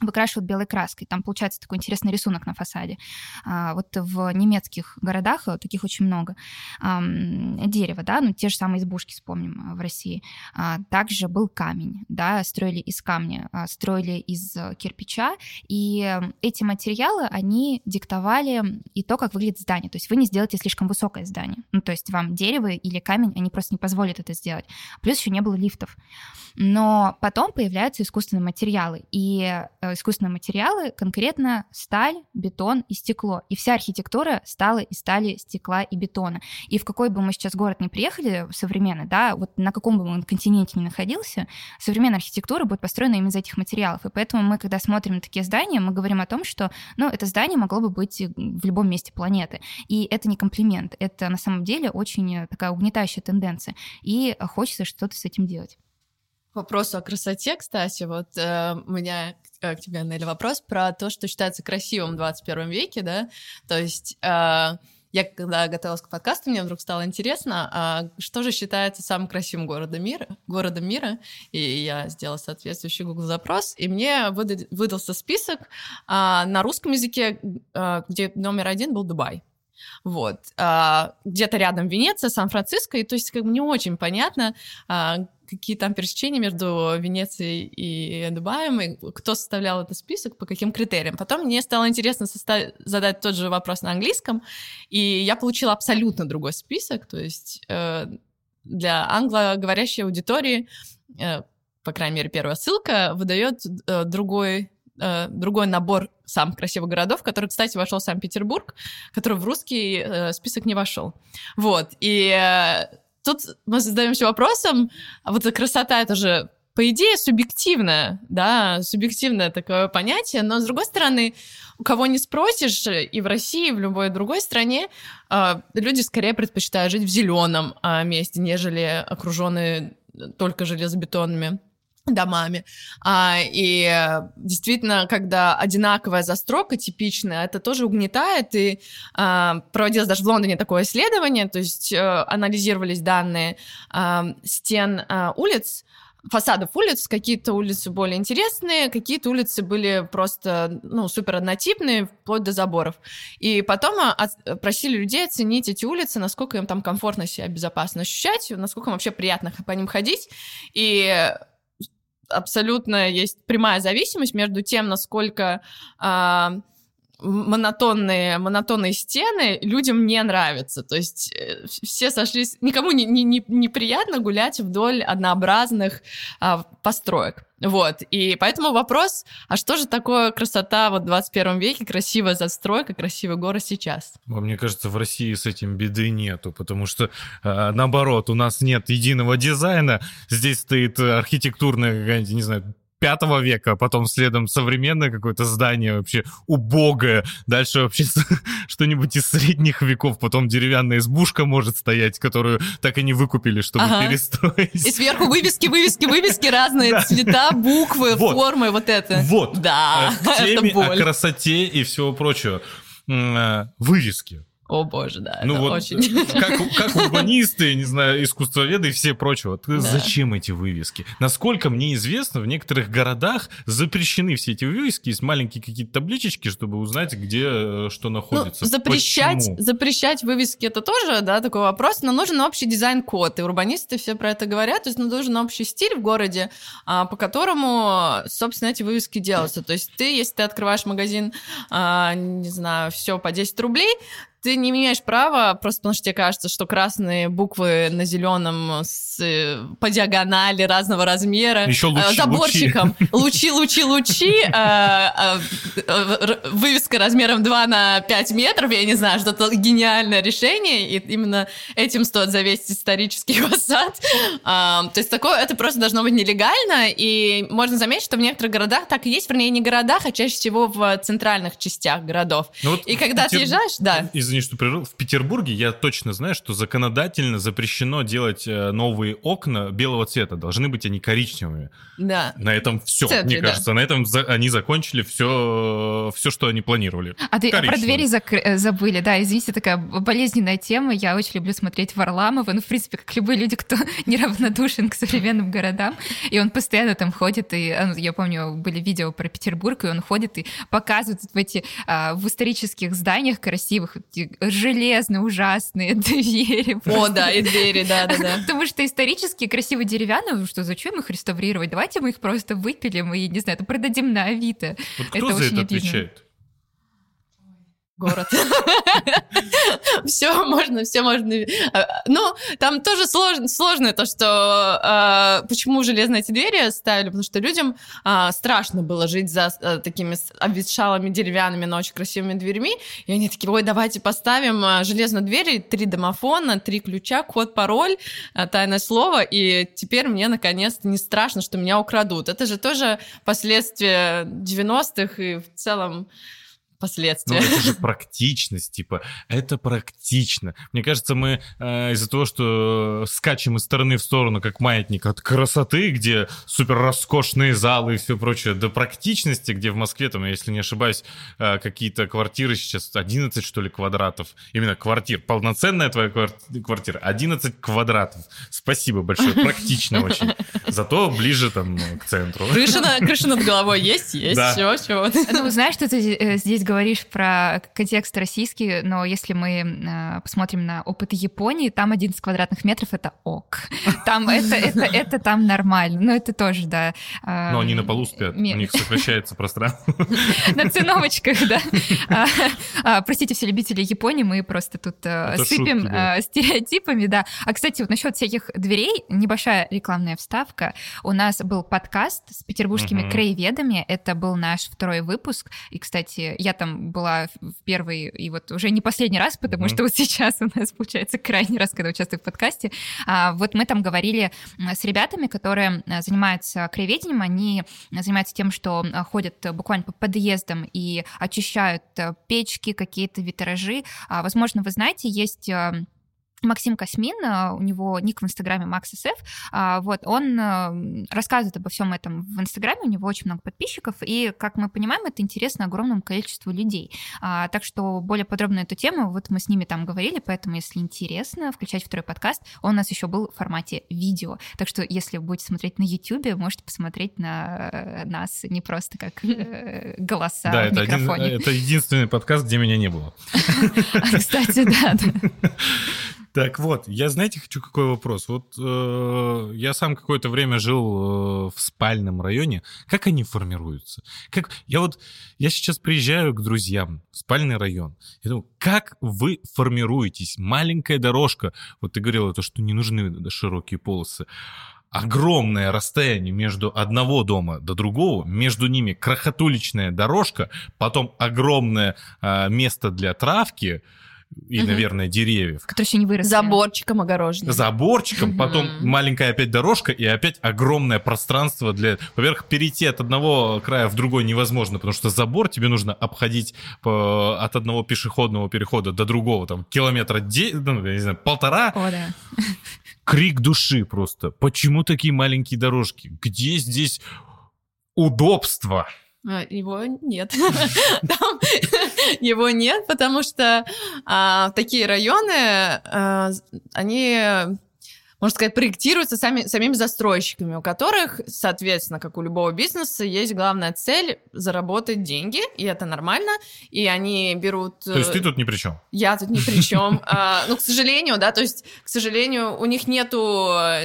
выкрашивают белой краской. Там получается такой интересный рисунок на фасаде. А, вот в немецких городах э, таких очень много. А, дерево, да, ну те же самые избушки вспомним э, в России. А, также был камень, да, строили из камня, а, строили из э, кирпича, и эти материалы, они диктовали и то, как выглядит здание. То есть вы не сделаете слишком высокое здание. Ну, то есть вам дерево или камень, они просто не позволят это сделать. Плюс еще не было лифтов. Но потом появляются искусственные материалы, и искусственные материалы, конкретно сталь, бетон и стекло. И вся архитектура стала из стали, стекла и бетона. И в какой бы мы сейчас город не приехали современный, да, вот на каком бы мы континенте ни находился, современная архитектура будет построена именно из этих материалов. И поэтому мы, когда смотрим такие здания, мы говорим о том, что, ну, это здание могло бы быть в любом месте планеты. И это не комплимент, это на самом деле очень такая угнетающая тенденция. И хочется что-то с этим делать вопросу о красоте, кстати, вот э, у меня к тебе, Нелли, вопрос про то, что считается красивым в 21 веке, да, то есть... Э, я когда готовилась к подкасту, мне вдруг стало интересно, а что же считается самым красивым городом мира, городом мира, и я сделала соответствующий Google запрос, и мне выдался список а, на русском языке, а, где номер один был Дубай. Вот. А, где-то рядом Венеция, Сан-Франциско, и то есть как бы не очень понятно, а, какие там пересечения между Венецией и Дубаем, и кто составлял этот список, по каким критериям. Потом мне стало интересно состав... задать тот же вопрос на английском, и я получила абсолютно другой список, то есть э, для англоговорящей аудитории, э, по крайней мере, первая ссылка выдает э, другой э, другой набор самых красивых городов, который, кстати, вошел в Санкт-Петербург, который в русский э, список не вошел. Вот. И э, тут мы задаемся вопросом, а вот эта красота, это же по идее, субъективное, да, субъективное такое понятие, но, с другой стороны, у кого не спросишь, и в России, и в любой другой стране, э, люди скорее предпочитают жить в зеленом э, месте, нежели окруженные только железобетонными домами. А, и действительно, когда одинаковая застройка типичная, это тоже угнетает. И а, проводилось даже в Лондоне такое исследование, то есть а, анализировались данные а, стен а, улиц, фасадов улиц, какие-то улицы более интересные, какие-то улицы были просто, ну, супер однотипные, вплоть до заборов. И потом от, просили людей оценить эти улицы, насколько им там комфортно себя безопасно ощущать, насколько им вообще приятно по ним ходить. И абсолютно есть прямая зависимость между тем, насколько э, монотонные, монотонные стены людям не нравятся. То есть э, все сошлись... Никому не, не, не, неприятно гулять вдоль однообразных э, построек. Вот, и поэтому вопрос, а что же такое красота вот в 21 веке, красивая застройка, красивый город сейчас? Мне кажется, в России с этим беды нету, потому что, а, наоборот, у нас нет единого дизайна, здесь стоит архитектурная, не знаю, пятого века, потом следом современное какое-то здание вообще убогое, дальше вообще что-нибудь из средних веков, потом деревянная избушка может стоять, которую так и не выкупили, чтобы ага. перестроить. И сверху вывески, вывески, вывески, разные цвета, буквы, вот. формы, вот это. Вот. Да, э, К теме о красоте и всего прочего. Э, вывески. О боже, да, ну вот очень. Как, как урбанисты, не знаю, искусствоведы и все прочее. Да. Зачем эти вывески? Насколько мне известно, в некоторых городах запрещены все эти вывески, есть маленькие какие-то табличечки, чтобы узнать, где э, что находится. Ну, запрещать, Почему? запрещать вывески это тоже, да, такой вопрос, но нужен общий дизайн-код, и урбанисты все про это говорят, то есть ну, нужен общий стиль в городе, а, по которому, собственно, эти вывески делаются. То есть ты, если ты открываешь магазин, а, не знаю, все по 10 рублей, ты не имеешь права, просто потому что тебе кажется, что красные буквы на зеленом с, э, по диагонали разного размера. Еще лучи, заборчиком. Лучи, лучи, лучи. Э, э, вывеска размером 2 на 5 метров. Я не знаю, что-то гениальное решение. И именно этим стоит завесить исторический фасад. То есть такое, это просто должно быть нелегально. И можно заметить, что в некоторых городах так и есть. Вернее, не городах, а чаще всего в центральных частях городов. Ну и когда ты езжаешь, да. Извини, извини, что прервал, в Петербурге я точно знаю, что законодательно запрещено делать э, новые окна белого цвета. Должны быть они коричневыми. Да. На этом все, центре, мне кажется. Да. На этом за, они закончили все, все, что они планировали. А ты про двери зак- э, забыли, да, извините, такая болезненная тема. Я очень люблю смотреть Варламова, ну, в принципе, как любые люди, кто неравнодушен к современным городам. И он постоянно там ходит, и а, ну, я помню, были видео про Петербург, и он ходит и показывает в эти а, в исторических зданиях красивых железные, ужасные двери. О, да, и двери, да-да-да. Потому что исторически красивые деревянные, ну что, зачем их реставрировать? Давайте мы их просто выпилим и, не знаю, продадим на Авито. Вот кто это за это отвечает? Город. Все можно, все можно. А, ну, там тоже сложно, сложно то, что а, почему железные эти двери ставили, потому что людям а, страшно было жить за такими обветшалыми деревянными, но очень красивыми дверьми, и они такие, ой, давайте поставим железные двери, три домофона, три ключа, код, пароль, тайное слово, и теперь мне наконец-то не страшно, что меня украдут. Это же тоже последствия 90-х и в целом последствия. Ну, это же практичность, типа, это практично. Мне кажется, мы э, из-за того, что скачем из стороны в сторону, как маятник от красоты, где супер роскошные залы и все прочее, до практичности, где в Москве, там, если не ошибаюсь, э, какие-то квартиры сейчас 11, что ли, квадратов. Именно квартир. Полноценная твоя квартира. 11 квадратов. Спасибо большое. Практично очень. Зато ближе там к центру. Крыша, на, крыша над головой есть? Есть. Да. Все, все. Ну, знаешь, что ты э, здесь говоришь про контекст российский, но если мы э, посмотрим на опыт Японии, там 11 квадратных метров — это ок. Там это, это, это там нормально. Но это тоже, да. Э, но они на полу спят, у них сокращается пространство. На циновочках, да. А, а, простите, все любители Японии, мы просто тут э, сыпем стереотипами, да. А, кстати, вот насчет всяких дверей, небольшая рекламная вставка. У нас был подкаст с петербургскими краеведами, это был наш второй выпуск, и, кстати, я там была в первый и вот уже не последний раз, потому mm-hmm. что вот сейчас у нас получается крайний раз, когда участвую в подкасте. А, вот мы там говорили с ребятами, которые а, занимаются краеведением, они занимаются тем, что а, ходят буквально по подъездам и очищают печки, какие-то витражи. А, возможно, вы знаете, есть Максим Космин, э, у него ник в Инстаграме MaxSF, а, вот, он э, рассказывает обо всем этом в Инстаграме, у него очень много подписчиков, и, как мы понимаем, это интересно огромному количеству людей. А, так что более подробно эту тему, вот мы с ними там говорили, поэтому, если интересно, включайте второй подкаст, он у нас еще был в формате видео, так что, если вы будете смотреть на YouTube, можете посмотреть на э, нас не просто как голоса да, это. Один, это единственный подкаст, где меня не было. Кстати, да. Так вот, я, знаете, хочу какой вопрос. Вот э, я сам какое-то время жил э, в спальном районе. Как они формируются? Как я вот я сейчас приезжаю к друзьям в спальный район. Я думаю, как вы формируетесь? Маленькая дорожка. Вот ты говорила то, что не нужны широкие полосы огромное расстояние между одного дома до другого, между ними крохотуличная дорожка, потом огромное э, место для травки, и, угу. наверное, деревьев. Которые еще не выросли. Заборчиком огорожены. Заборчиком, угу. потом маленькая опять дорожка и опять огромное пространство для... Во-первых, перейти от одного края в другой невозможно, потому что забор тебе нужно обходить по... от одного пешеходного перехода до другого, там, километра, де... ну, я не знаю, полтора. О, да. Крик души просто. Почему такие маленькие дорожки? Где здесь удобство? А, его нет. Там его нет, потому что а, такие районы, а, они можно сказать, проектируются сами, самими застройщиками, у которых, соответственно, как у любого бизнеса, есть главная цель заработать деньги, и это нормально, и они берут... То есть ты тут ни при чем? Я тут ни при чем. А, ну, к сожалению, да, то есть, к сожалению, у них нету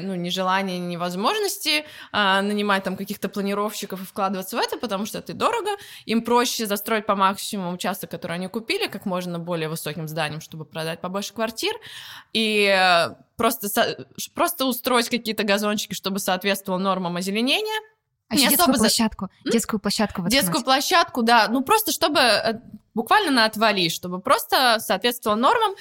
ну, ни желания, ни возможности а, нанимать там каких-то планировщиков и вкладываться в это, потому что это дорого, им проще застроить по максимуму участок, который они купили, как можно более высоким зданием, чтобы продать побольше квартир, и просто, просто устроить какие-то газончики, чтобы соответствовало нормам озеленения. А не детскую площадку, за... детскую площадку воткнуть. Детскую площадку, да, ну просто чтобы э, буквально на отвали, чтобы просто соответствовало нормам,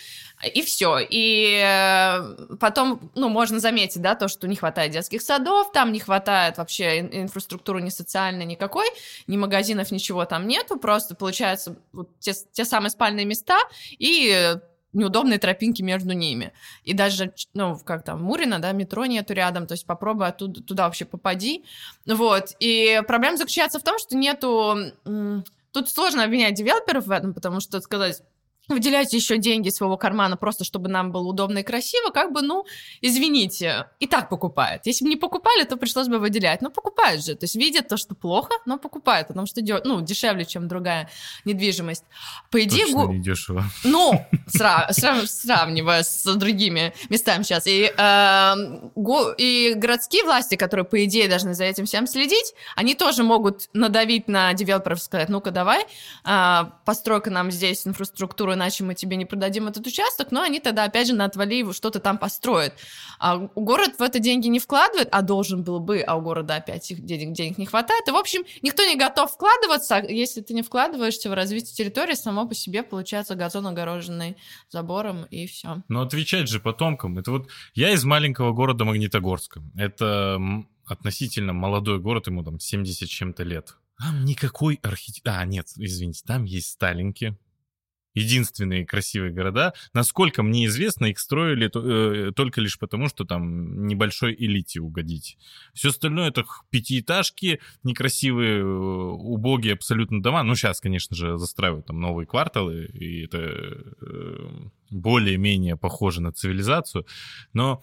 и все. И э, потом, ну, можно заметить, да, то, что не хватает детских садов, там не хватает вообще инфраструктуры ни социальной никакой, ни магазинов, ничего там нету, просто получается вот те, те самые спальные места и неудобные тропинки между ними. И даже, ну, как там, Мурина, да, метро нету рядом, то есть попробуй оттуда, туда вообще попади. Вот. И проблема заключается в том, что нету... Тут сложно обвинять девелоперов в этом, потому что сказать, выделяете еще деньги своего кармана просто, чтобы нам было удобно и красиво, как бы, ну, извините, и так покупают. Если бы не покупали, то пришлось бы выделять. Но покупают же. То есть видят то, что плохо, но покупают, потому что ну, дешевле, чем другая недвижимость. По идее... Точно гу... не дешево. Ну, сра- сра- сравнивая с другими местами сейчас. И, э, го- и городские власти, которые, по идее, должны за этим всем следить, они тоже могут надавить на девелоперов, сказать, ну-ка, давай, э, построй-ка нам здесь инфраструктуру иначе мы тебе не продадим этот участок, но они тогда, опять же, на отвали его что-то там построят. А город в это деньги не вкладывает, а должен был бы, а у города опять их денег, денег не хватает. И, в общем, никто не готов вкладываться. А если ты не вкладываешься в развитие территории, само по себе получается газон, огороженный забором, и все. Но отвечать же потомкам. Это вот я из маленького города Магнитогорска. Это относительно молодой город, ему там 70 чем-то лет. Там никакой архитектуры... А, нет, извините, там есть Сталинки, единственные красивые города. Насколько мне известно, их строили э, только лишь потому, что там небольшой элите угодить. Все остальное это пятиэтажки, некрасивые, э, убогие абсолютно дома. Ну, сейчас, конечно же, застраивают там новые кварталы, и это э, более-менее похоже на цивилизацию. Но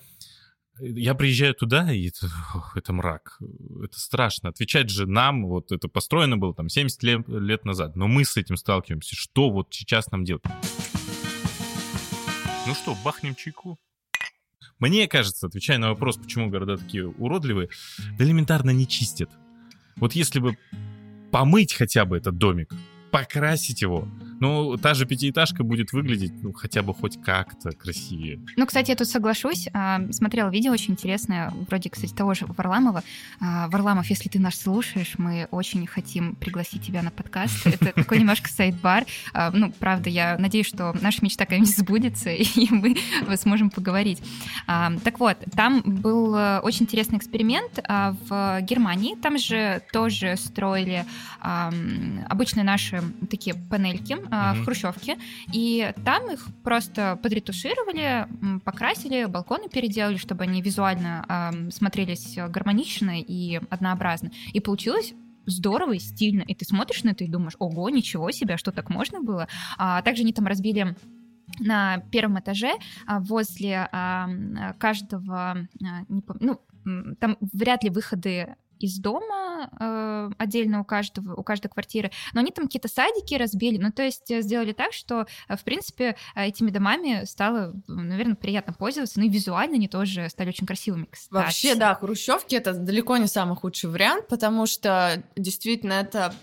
я приезжаю туда, и это, ох, это мрак. Это страшно. Отвечать же нам, вот это построено было там 70 лет, лет назад, но мы с этим сталкиваемся. Что вот сейчас нам делать? Ну что, бахнем чайку? Мне кажется, отвечая на вопрос, почему города такие уродливые, элементарно не чистят. Вот если бы помыть хотя бы этот домик, покрасить его. Ну, та же пятиэтажка будет выглядеть, ну, хотя бы хоть как-то красивее. Ну, кстати, я тут соглашусь. А, смотрела видео очень интересное, вроде, кстати, того же Варламова. А, Варламов, если ты нас слушаешь, мы очень хотим пригласить тебя на подкаст. Это такой немножко сайт-бар. А, ну, правда, я надеюсь, что наша мечта когда-нибудь сбудется, и мы сможем поговорить. Так вот, там был э, очень интересный эксперимент в Германии. Там же тоже строили обычные наши такие панельки mm-hmm. в хрущевке, и там их просто подретушировали, покрасили, балконы переделали, чтобы они визуально э, смотрелись гармонично и однообразно. И получилось здорово и стильно. И ты смотришь на это и думаешь, ого, ничего себе, а что так можно было? А также они там разбили на первом этаже а, возле а, каждого, не помню, ну, там вряд ли выходы из дома э, отдельно у каждого, у каждой квартиры, но они там какие-то садики разбили, ну то есть э, сделали так, что э, в принципе этими домами стало, наверное, приятно пользоваться, ну и визуально они тоже стали очень красивыми, кстати. Вообще, да, хрущевки это далеко не самый худший вариант, потому что действительно это,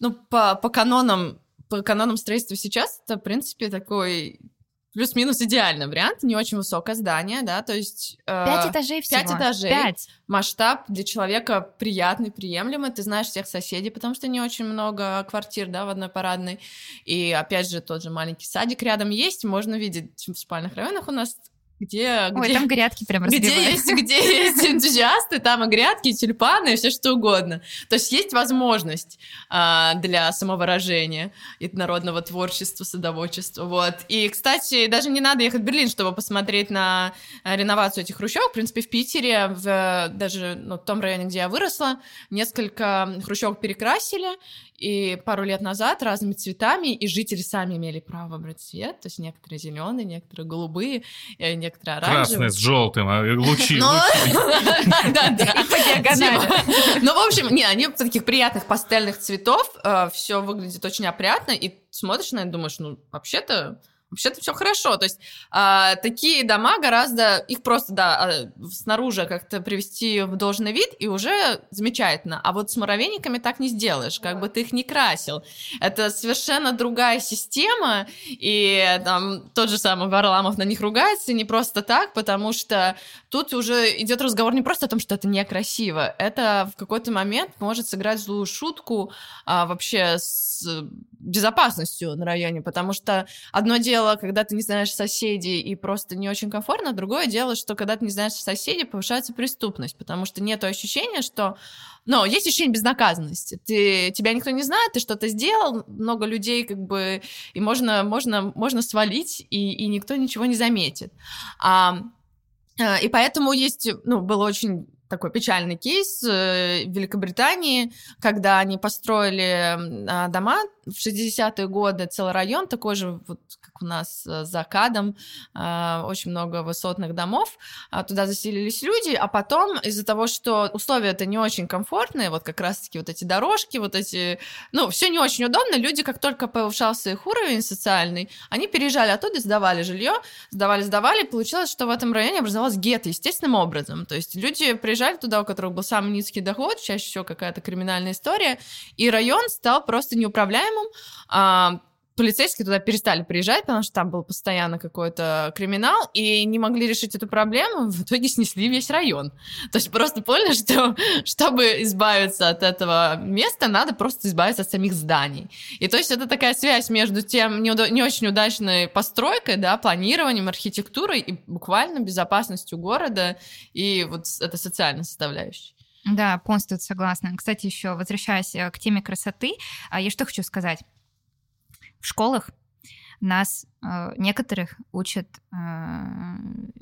ну по, по канонам по канонам строительства сейчас это, в принципе, такой плюс-минус идеальный вариант, не очень высокое здание, да, то есть... Э, пять этажей всего. Пять этажей. Пять. Масштаб для человека приятный, приемлемый, ты знаешь всех соседей, потому что не очень много квартир, да, в одной парадной, и опять же тот же маленький садик рядом есть, можно видеть в спальных районах у нас где... Ой, где, там грядки прям где есть, где есть энтузиасты, там и грядки, и тюльпаны, и все что угодно. То есть есть возможность а, для самовыражения и народного творчества, садоводчества, вот. И, кстати, даже не надо ехать в Берлин, чтобы посмотреть на э, реновацию этих хрущевок. В принципе, в Питере, в, даже ну, в том районе, где я выросла, несколько хрущевок перекрасили, и пару лет назад разными цветами, и жители сами имели право выбрать цвет, то есть некоторые зеленые, некоторые голубые, э, некоторые оранжевые. Красный с желтым, а лучи, да. по диагонали. Ну, в общем, не, они таких приятных пастельных цветов, э, все выглядит очень опрятно, и смотришь на это, думаешь, ну, вообще-то вообще-то все хорошо. То есть а, такие дома гораздо, их просто, да, а, снаружи как-то привести в должный вид, и уже замечательно. А вот с муравейниками так не сделаешь, как бы ты их не красил. Это совершенно другая система, и там тот же самый Варламов на них ругается, не просто так, потому что тут уже идет разговор не просто о том, что это некрасиво, это в какой-то момент может сыграть злую шутку а, вообще с безопасностью на районе, потому что одно дело, когда ты не знаешь соседей и просто не очень комфортно, другое дело, что когда ты не знаешь соседей, повышается преступность, потому что нет ощущения, что... Но есть ощущение безнаказанности. Ты, тебя никто не знает, ты что-то сделал, много людей как бы... И можно, можно, можно свалить, и, и никто ничего не заметит. А, э, и поэтому есть... Ну, было очень такой печальный кейс э, в Великобритании, когда они построили а, дома в 60-е годы, целый район такой же, вот как у нас э, за Кадом, а, очень много высотных домов, а, туда заселились люди, а потом из-за того, что условия это не очень комфортные, вот как раз-таки вот эти дорожки, вот эти, ну, все не очень удобно, люди, как только повышался их уровень социальный, они переезжали оттуда, сдавали жилье, сдавали, сдавали, получилось, что в этом районе образовалась гетто естественным образом, то есть люди приезжали приезжали туда, у которых был самый низкий доход, чаще всего какая-то криминальная история, и район стал просто неуправляемым. А, полицейские туда перестали приезжать, потому что там был постоянно какой-то криминал, и не могли решить эту проблему, в итоге снесли весь район. То есть просто поняли, что чтобы избавиться от этого места, надо просто избавиться от самих зданий. И то есть это такая связь между тем не, не очень удачной постройкой, да, планированием, архитектурой и буквально безопасностью города, и вот это социальная составляющая. Да, полностью согласна. Кстати, еще возвращаясь э, к теме красоты, а, я что хочу сказать в школах нас э, некоторых учат э,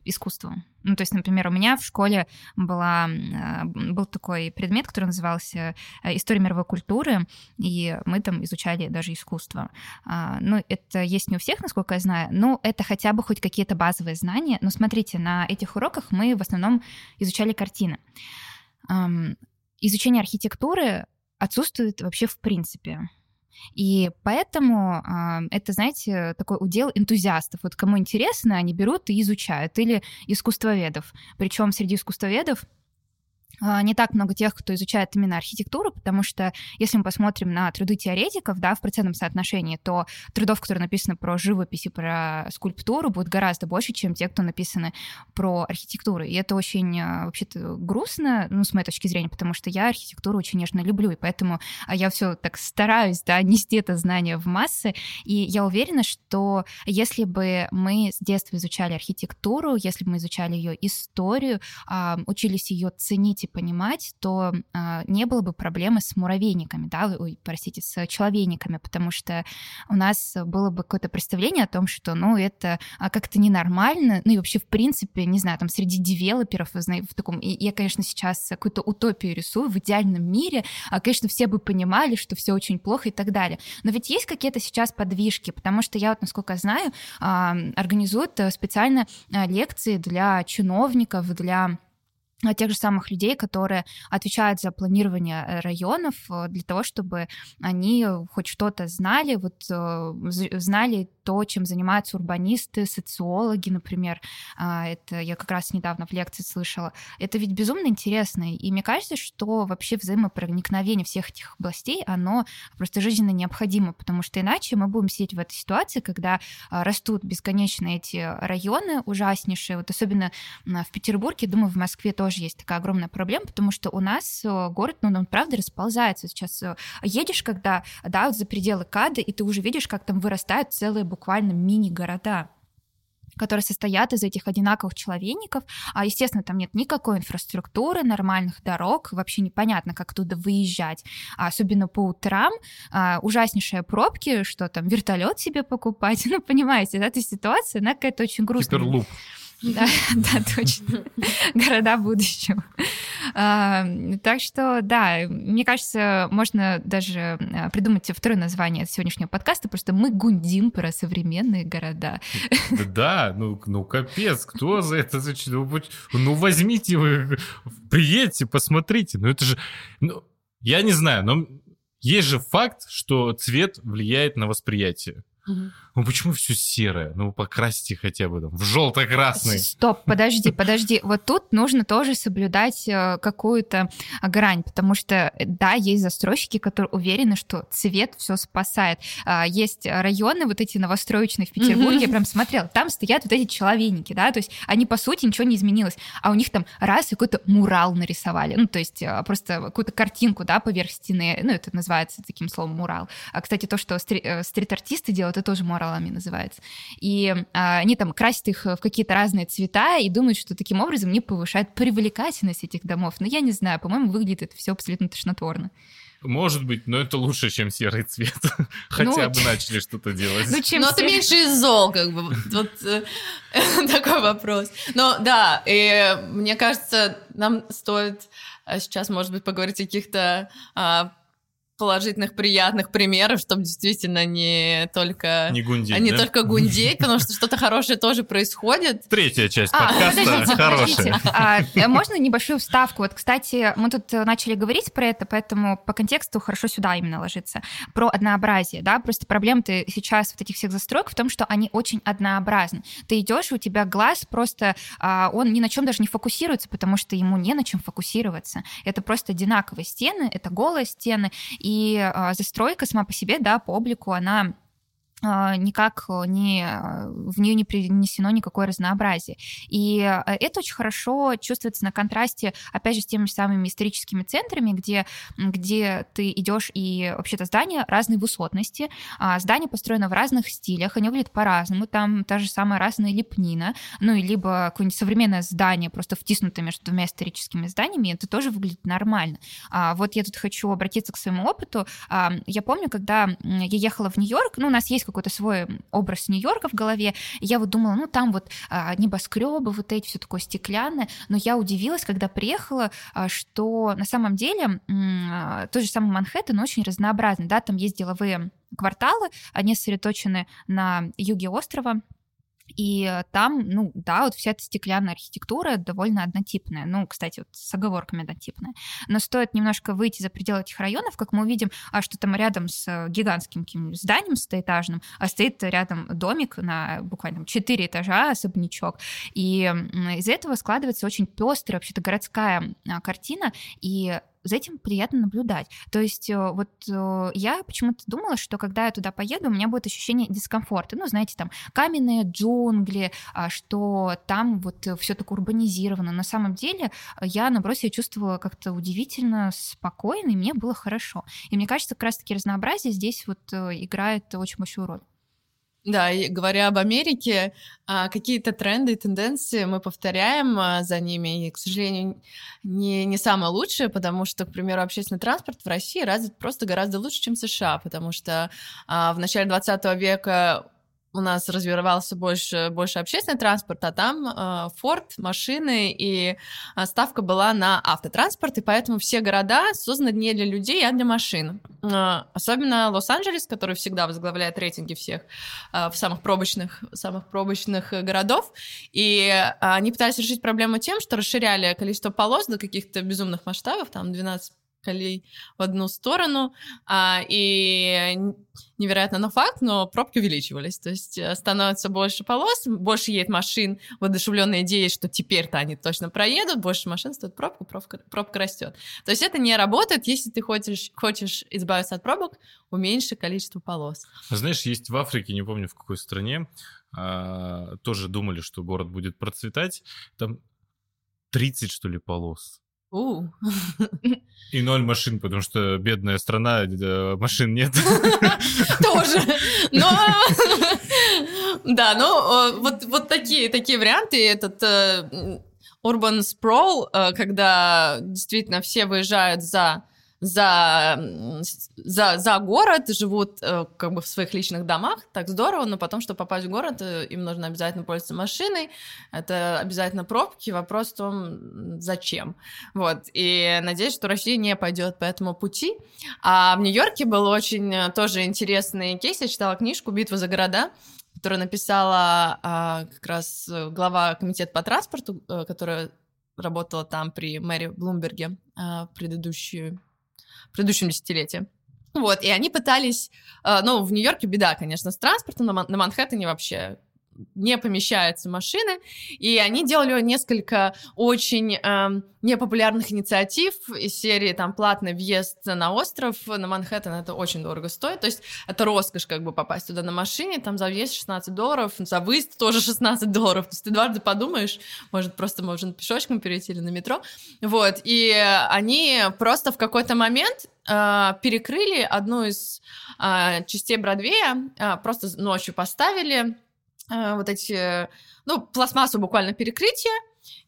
искусству. Ну, то есть, например, у меня в школе была, э, был такой предмет, который назывался э, «История мировой культуры», и мы там изучали даже искусство. Э, ну, это есть не у всех, насколько я знаю, но это хотя бы хоть какие-то базовые знания. Но смотрите, на этих уроках мы в основном изучали картины. Э, изучение архитектуры отсутствует вообще в принципе. И поэтому э, это, знаете, такой удел энтузиастов. Вот кому интересно, они берут и изучают. Или искусствоведов. Причем среди искусствоведов а, не так много тех, кто изучает именно архитектуру, потому что если мы посмотрим на труды теоретиков, да, в процентном соотношении, то трудов, которые написаны про живопись и про скульптуру, будет гораздо больше, чем те, кто написаны про архитектуру. И это очень а, вообще-то грустно, ну, с моей точки зрения, потому что я архитектуру очень нежно люблю, и поэтому а, я все так стараюсь, да, нести это знание в массы, и я уверена, что если бы мы с детства изучали архитектуру, если бы мы изучали ее историю, учились ее ценить и понимать, то э, не было бы проблемы с муравейниками, да, ой, простите, с человейниками, потому что у нас было бы какое-то представление о том, что, ну, это а, как-то ненормально, ну и вообще, в принципе, не знаю, там, среди девелоперов, в таком, и я, конечно, сейчас какую-то утопию рисую в идеальном мире, а, конечно, все бы понимали, что все очень плохо и так далее. Но ведь есть какие-то сейчас подвижки, потому что я вот, насколько знаю, э, организуют специально лекции для чиновников, для тех же самых людей, которые отвечают за планирование э, районов, э, для того, чтобы они хоть что-то знали, вот э, знали то, чем занимаются урбанисты, социологи, например. А, это я как раз недавно в лекции слышала. Это ведь безумно интересно. И мне кажется, что вообще взаимопроникновение всех этих областей, оно просто жизненно необходимо, потому что иначе мы будем сидеть в этой ситуации, когда а, растут бесконечно эти районы ужаснейшие. Вот особенно в Петербурге, думаю, в Москве тоже есть такая огромная проблема, потому что у нас город, ну, он правда расползается. Сейчас едешь, когда, да, за пределы Кады, и ты уже видишь, как там вырастают целые буквально мини-города которые состоят из этих одинаковых человейников. А, естественно, там нет никакой инфраструктуры, нормальных дорог, вообще непонятно, как туда выезжать. А особенно по утрам а, ужаснейшие пробки, что там вертолет себе покупать. Ну, понимаете, да, эта ситуация, она какая-то очень грустная. Гиперлуп. Да, да, точно. Города будущего. А, так что, да, мне кажется, можно даже а, придумать второе название сегодняшнего подкаста, просто мы гундим про современные города. Да, ну, ну капец, кто за это? Ну, ну, возьмите вы, приедьте, посмотрите. Ну, это же, ну, я не знаю, но есть же факт, что цвет влияет на восприятие. Ну почему все серое? Ну покрасьте хотя бы там в желто-красный. Стоп, подожди, подожди. Вот тут нужно тоже соблюдать э, какую-то грань, потому что, да, есть застройщики, которые уверены, что цвет все спасает. А, есть районы, вот эти новостроечные в Петербурге, mm-hmm. я прям смотрела, там стоят вот эти человейники, да, то есть они, по сути, ничего не изменилось, а у них там раз и какой-то мурал нарисовали, ну, то есть э, просто какую-то картинку, да, поверх стены, ну, это называется таким словом мурал. А, кстати, то, что стри- э, стрит-артисты делают, это тоже мурал Tomorrowland называется. И а, они там красят их в какие-то разные цвета и думают, что таким образом не повышают привлекательность этих домов. Но я не знаю, по-моему, выглядит это все абсолютно тошнотворно. Может быть, но это лучше, чем серый цвет. Хотя ну, бы начали что-то делать. Ну, чем но это меньше из зол, как бы. Вот э, такой вопрос. Но да, и мне кажется, нам стоит э, сейчас, может быть, поговорить о каких-то а, положительных, приятных примеров, чтобы действительно не только... Не гундеть, Не да? только гундеть, потому что что-то хорошее тоже происходит. Третья часть а, подкаста хорошая. А, можно небольшую вставку? Вот, кстати, мы тут начали говорить про это, поэтому по контексту хорошо сюда именно ложится. Про однообразие, да, просто проблема-то сейчас вот этих всех застроек в том, что они очень однообразны. Ты идешь, у тебя глаз просто, а, он ни на чем даже не фокусируется, потому что ему не на чем фокусироваться. Это просто одинаковые стены, это голые стены, и и а, застройка сама по себе, да, по облику, она никак не, в нее не принесено никакое разнообразие. И э, это очень хорошо чувствуется на контрасте, опять же, с теми же самыми историческими центрами, где, где ты идешь и вообще-то здания разной высотности, а, здания построены в разных стилях, они выглядят по-разному, там та же самая разная лепнина, ну и либо какое-нибудь современное здание, просто втиснутое между двумя историческими зданиями, это тоже выглядит нормально. А, вот я тут хочу обратиться к своему опыту. Я помню, когда я ехала в Нью-Йорк, ну, у нас есть какой-то свой образ Нью-Йорка в голове. И я вот думала, ну там вот а, небоскребы, вот эти все такое стеклянное. Но я удивилась, когда приехала, а, что на самом деле а, тот же самый Манхэттен очень разнообразный, да, там есть деловые кварталы, они сосредоточены на юге острова, и там, ну, да, вот вся эта стеклянная архитектура довольно однотипная. Ну, кстати, вот с оговорками однотипная. Но стоит немножко выйти за пределы этих районов, как мы увидим, а что там рядом с гигантским зданием стоэтажным, а стоит рядом домик на буквально там, 4 этажа, особнячок. И из этого складывается очень пестрая вообще-то городская картина, и за этим приятно наблюдать. То есть э, вот э, я почему-то думала, что когда я туда поеду, у меня будет ощущение дискомфорта. Ну, знаете, там каменные джунгли, а, что там вот все так урбанизировано. На самом деле я, наоборот, себя чувствовала как-то удивительно спокойно, и мне было хорошо. И мне кажется, как раз-таки разнообразие здесь вот э, играет очень большую роль. Да, и говоря об Америке, а, какие-то тренды и тенденции мы повторяем а, за ними, и, к сожалению, не, не самое лучшее, потому что, к примеру, общественный транспорт в России развит просто гораздо лучше, чем в США, потому что а, в начале 20 века у нас развивался больше, больше общественный транспорт, а там э, Форд, машины, и э, ставка была на автотранспорт, и поэтому все города созданы не для людей, а для машин. Э, особенно Лос-Анджелес, который всегда возглавляет рейтинги всех э, в самых пробочных, самых пробочных городов, и э, они пытались решить проблему тем, что расширяли количество полос до каких-то безумных масштабов, там 12 колей в одну сторону, а, и невероятно на факт, но пробки увеличивались, то есть э, становится больше полос, больше едет машин, воодушевленная идея, что теперь-то они точно проедут, больше машин стоит пробку, пробка, пробка растет. То есть это не работает, если ты хочешь, хочешь избавиться от пробок, уменьши количество полос. Знаешь, есть в Африке, не помню в какой стране, а, тоже думали, что город будет процветать, там 30, что ли, полос. И ноль машин, потому что бедная страна, машин нет. Тоже. Но... Да, ну вот, вот такие, такие варианты. Этот э, Urban Sprawl, э, когда действительно все выезжают за за, за, за город, живут э, как бы в своих личных домах, так здорово, но потом, чтобы попасть в город, э, им нужно обязательно пользоваться машиной, это обязательно пробки, вопрос в том, зачем. Вот, и надеюсь, что Россия не пойдет по этому пути. А в Нью-Йорке был очень э, тоже интересный кейс, я читала книжку «Битва за города», которую написала а, как раз глава комитета по транспорту, которая работала там при мэре Блумберге а, предыдущую в предыдущем десятилетии. Вот, и они пытались, э, ну, в Нью-Йорке беда, конечно, с транспортом, на, Ман- на Манхэттене вообще не помещаются машины, и они делали несколько очень э, непопулярных инициатив из серии там платный въезд на остров, на Манхэттен, это очень дорого стоит, то есть это роскошь как бы попасть туда на машине, там за въезд 16 долларов, за выезд тоже 16 долларов, то есть ты дважды подумаешь, может просто можно пешочком перейти или на метро, вот, и они просто в какой-то момент э, перекрыли одну из э, частей Бродвея, э, просто ночью поставили вот эти, ну, пластмассу буквально перекрытие,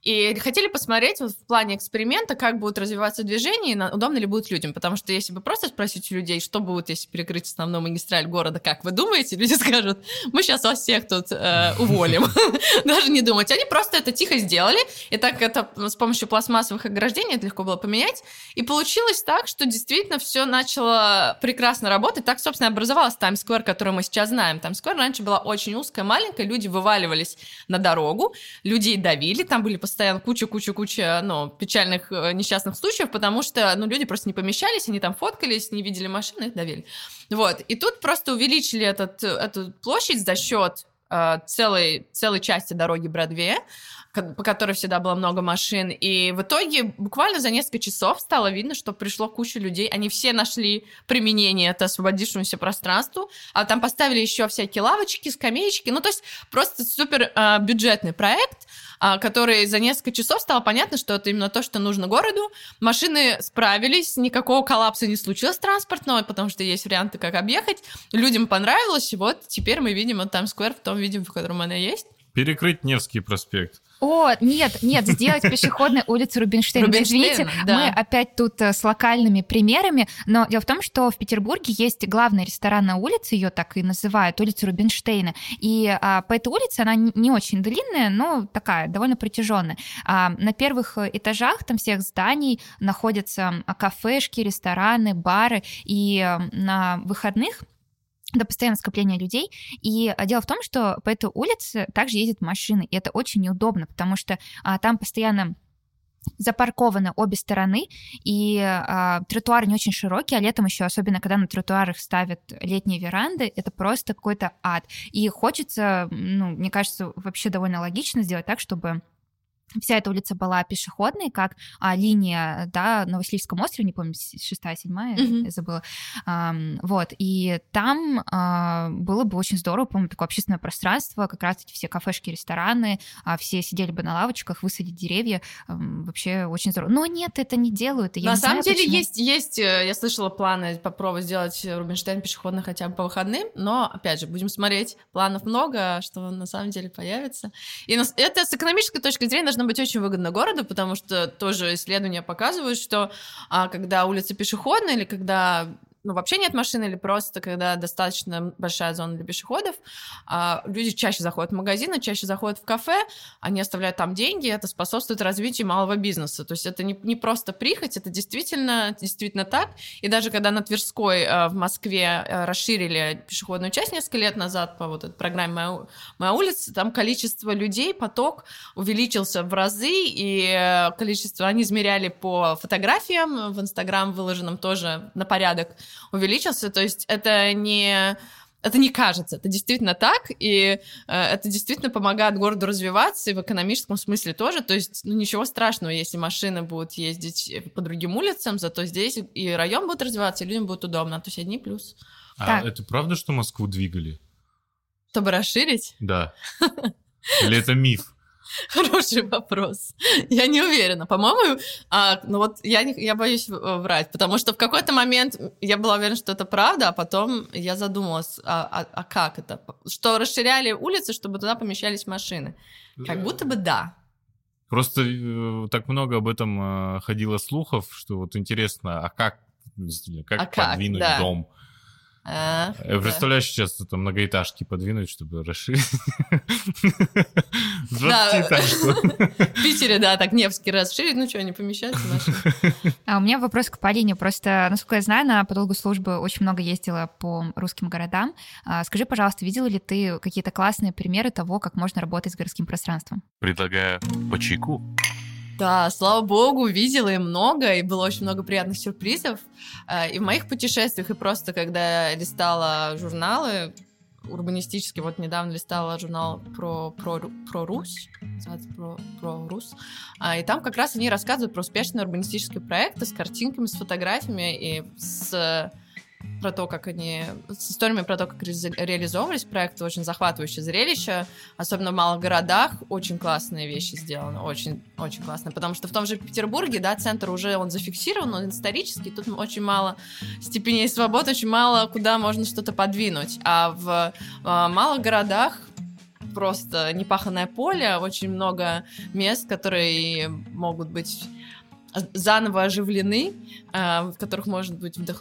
и хотели посмотреть вот в плане эксперимента, как будут развиваться движения и удобно ли будет людям. Потому что если бы просто спросить у людей, что будет, если перекрыть основную магистраль города, как вы думаете, люди скажут, мы сейчас вас всех тут э, уволим. Даже не думать. Они просто это тихо сделали. И так это с помощью пластмассовых ограждений это легко было поменять. И получилось так, что действительно все начало прекрасно работать. Так, собственно, образовалась Таймс-сквер, который мы сейчас знаем. Таймс-сквер раньше была очень узкая, маленькая. Люди вываливались на дорогу, людей давили. Там были постоянно куча-куча-куча, ну, печальных э, несчастных случаев, потому что, ну, люди просто не помещались, они там фоткались, не видели машины, их давили. Вот, и тут просто увеличили этот, эту площадь за счет э, целой, целой части дороги Бродвея, по которой всегда было много машин. И в итоге буквально за несколько часов стало видно, что пришло куча людей. Они все нашли применение это освободившемуся пространству. А там поставили еще всякие лавочки, скамеечки. Ну, то есть просто супер э, бюджетный проект, э, который за несколько часов стало понятно, что это именно то, что нужно городу. Машины справились, никакого коллапса не случилось транспортного, потому что есть варианты, как объехать. Людям понравилось, и вот теперь мы видим вот Таймс-сквер в том виде, в котором она есть. Перекрыть Невский проспект. О, нет, нет, сделать пешеходную улицу Рубинштейна. Рубинштейна Извините, да. мы опять тут э, с локальными примерами, но дело в том, что в Петербурге есть главная ресторанная улица, ее так и называют, улица Рубинштейна, и а, по этой улице она не очень длинная, но такая, довольно протяженная. А, на первых этажах там всех зданий находятся кафешки, рестораны, бары, и а, на выходных до постоянного скопления людей. И а, дело в том, что по этой улице также ездят машины, и это очень неудобно, потому что а, там постоянно запаркованы обе стороны, и а, тротуар не очень широкий, а летом еще, особенно когда на тротуарах ставят летние веранды, это просто какой-то ад. И хочется, ну, мне кажется, вообще довольно логично сделать так, чтобы Вся эта улица была пешеходной, как а, линия, да, на Васильевском острове, не помню, шестая, седьмая, mm-hmm. я забыла. А, вот, и там а, было бы очень здорово, по-моему, такое общественное пространство, как раз эти все кафешки, рестораны, а, все сидели бы на лавочках, высадить деревья, а, вообще очень здорово. Но нет, это не делают. на самом знаю, деле почему. есть, есть, э, я слышала планы попробовать сделать Рубинштейн пешеходный хотя бы по выходным, но, опять же, будем смотреть, планов много, что на самом деле появится. И это с экономической точки зрения должно должно быть очень выгодно городу, потому что тоже исследования показывают, что а, когда улица пешеходная или когда ну, вообще нет машины, или просто когда достаточно большая зона для пешеходов, а, люди чаще заходят в магазины, чаще заходят в кафе, они оставляют там деньги, это способствует развитию малого бизнеса. То есть это не, не просто прихоть, это действительно, действительно так. И даже когда на Тверской а, в Москве а, расширили пешеходную часть несколько лет назад по вот этой программе «Моя, моя улица», там количество людей, поток увеличился в разы, и э, количество они измеряли по фотографиям, в Инстаграм выложенным тоже на порядок увеличился. То есть это не это не кажется, это действительно так, и э, это действительно помогает городу развиваться, и в экономическом смысле тоже. То есть, ну, ничего страшного, если машины будут ездить по другим улицам, зато здесь и район будет развиваться, и людям будет удобно. То есть одни плюс. А так. это правда, что Москву двигали? Чтобы расширить? Да. Или это миф? Хороший вопрос. Я не уверена. По-моему, а, ну вот я, не, я боюсь врать, потому что в какой-то момент я была уверена, что это правда, а потом я задумалась, а, а, а как это? Что расширяли улицы, чтобы туда помещались машины? Как будто бы да. Просто э, так много об этом э, ходило слухов, что вот интересно, а как, как а подвинуть как? Да. дом? А, Я представляю, сейчас это многоэтажки подвинуть, чтобы расширить. В Питере, да, так Невский расширить, ну что, не помещается А у меня вопрос к Полине. Просто, насколько я знаю, она по долгу службы очень много ездила по русским городам. А, скажи, пожалуйста, видела ли ты какие-то классные примеры того, как можно работать с городским пространством? Предлагаю по чайку. Да, слава богу, видела и много, и было очень много приятных сюрпризов. Э, и в моих путешествиях, и просто когда листала журналы, урбанистический. Вот недавно листала журнал про, про, про Русь, про, про Рус, а, и там как раз они рассказывают про успешные урбанистические проекты с картинками, с фотографиями и с про то, как они... с историями про то, как ре- реализовывались проекты, очень захватывающее зрелище, особенно в малых городах, очень классные вещи сделаны, очень, очень классно, потому что в том же Петербурге, да, центр уже, он зафиксирован, он исторический, тут очень мало степеней свободы, очень мало куда можно что-то подвинуть, а в, а, малых городах просто непаханное поле, очень много мест, которые могут быть заново оживлены, а, в которых может быть вдох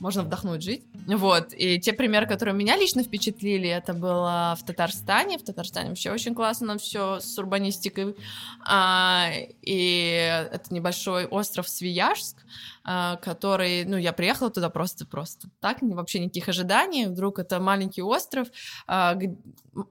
можно вдохнуть, жить. Вот, и те примеры, которые меня лично впечатлили, это было в Татарстане. В Татарстане вообще очень классно все с урбанистикой. А, и это небольшой остров Свияжск, а, который, ну, я приехала туда просто-просто так, вообще никаких ожиданий. Вдруг это маленький остров, а,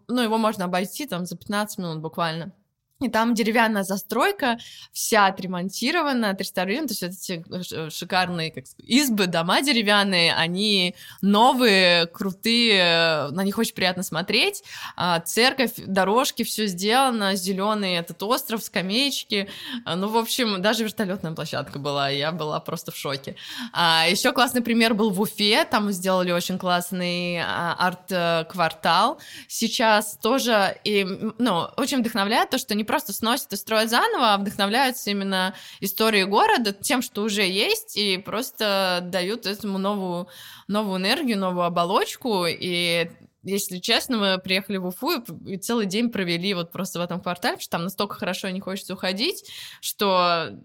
ну, его можно обойти там за 15 минут буквально. И там деревянная застройка, вся отремонтирована, отреставрирована, то есть эти э, шикарные как избы, дома деревянные, они новые, крутые, на них очень приятно смотреть. А, церковь, дорожки, все сделано, зеленый этот остров, скамеечки. А, ну, в общем, даже вертолетная площадка была, я была просто в шоке. А, еще классный пример был в Уфе, там сделали очень классный арт-квартал. Сейчас тоже, и, ну, очень вдохновляет то, что не просто сносят и строят заново, а вдохновляются именно историей города, тем, что уже есть, и просто дают этому новую, новую энергию, новую оболочку, и если честно, мы приехали в Уфу и целый день провели вот просто в этом квартале, потому что там настолько хорошо не хочется уходить, что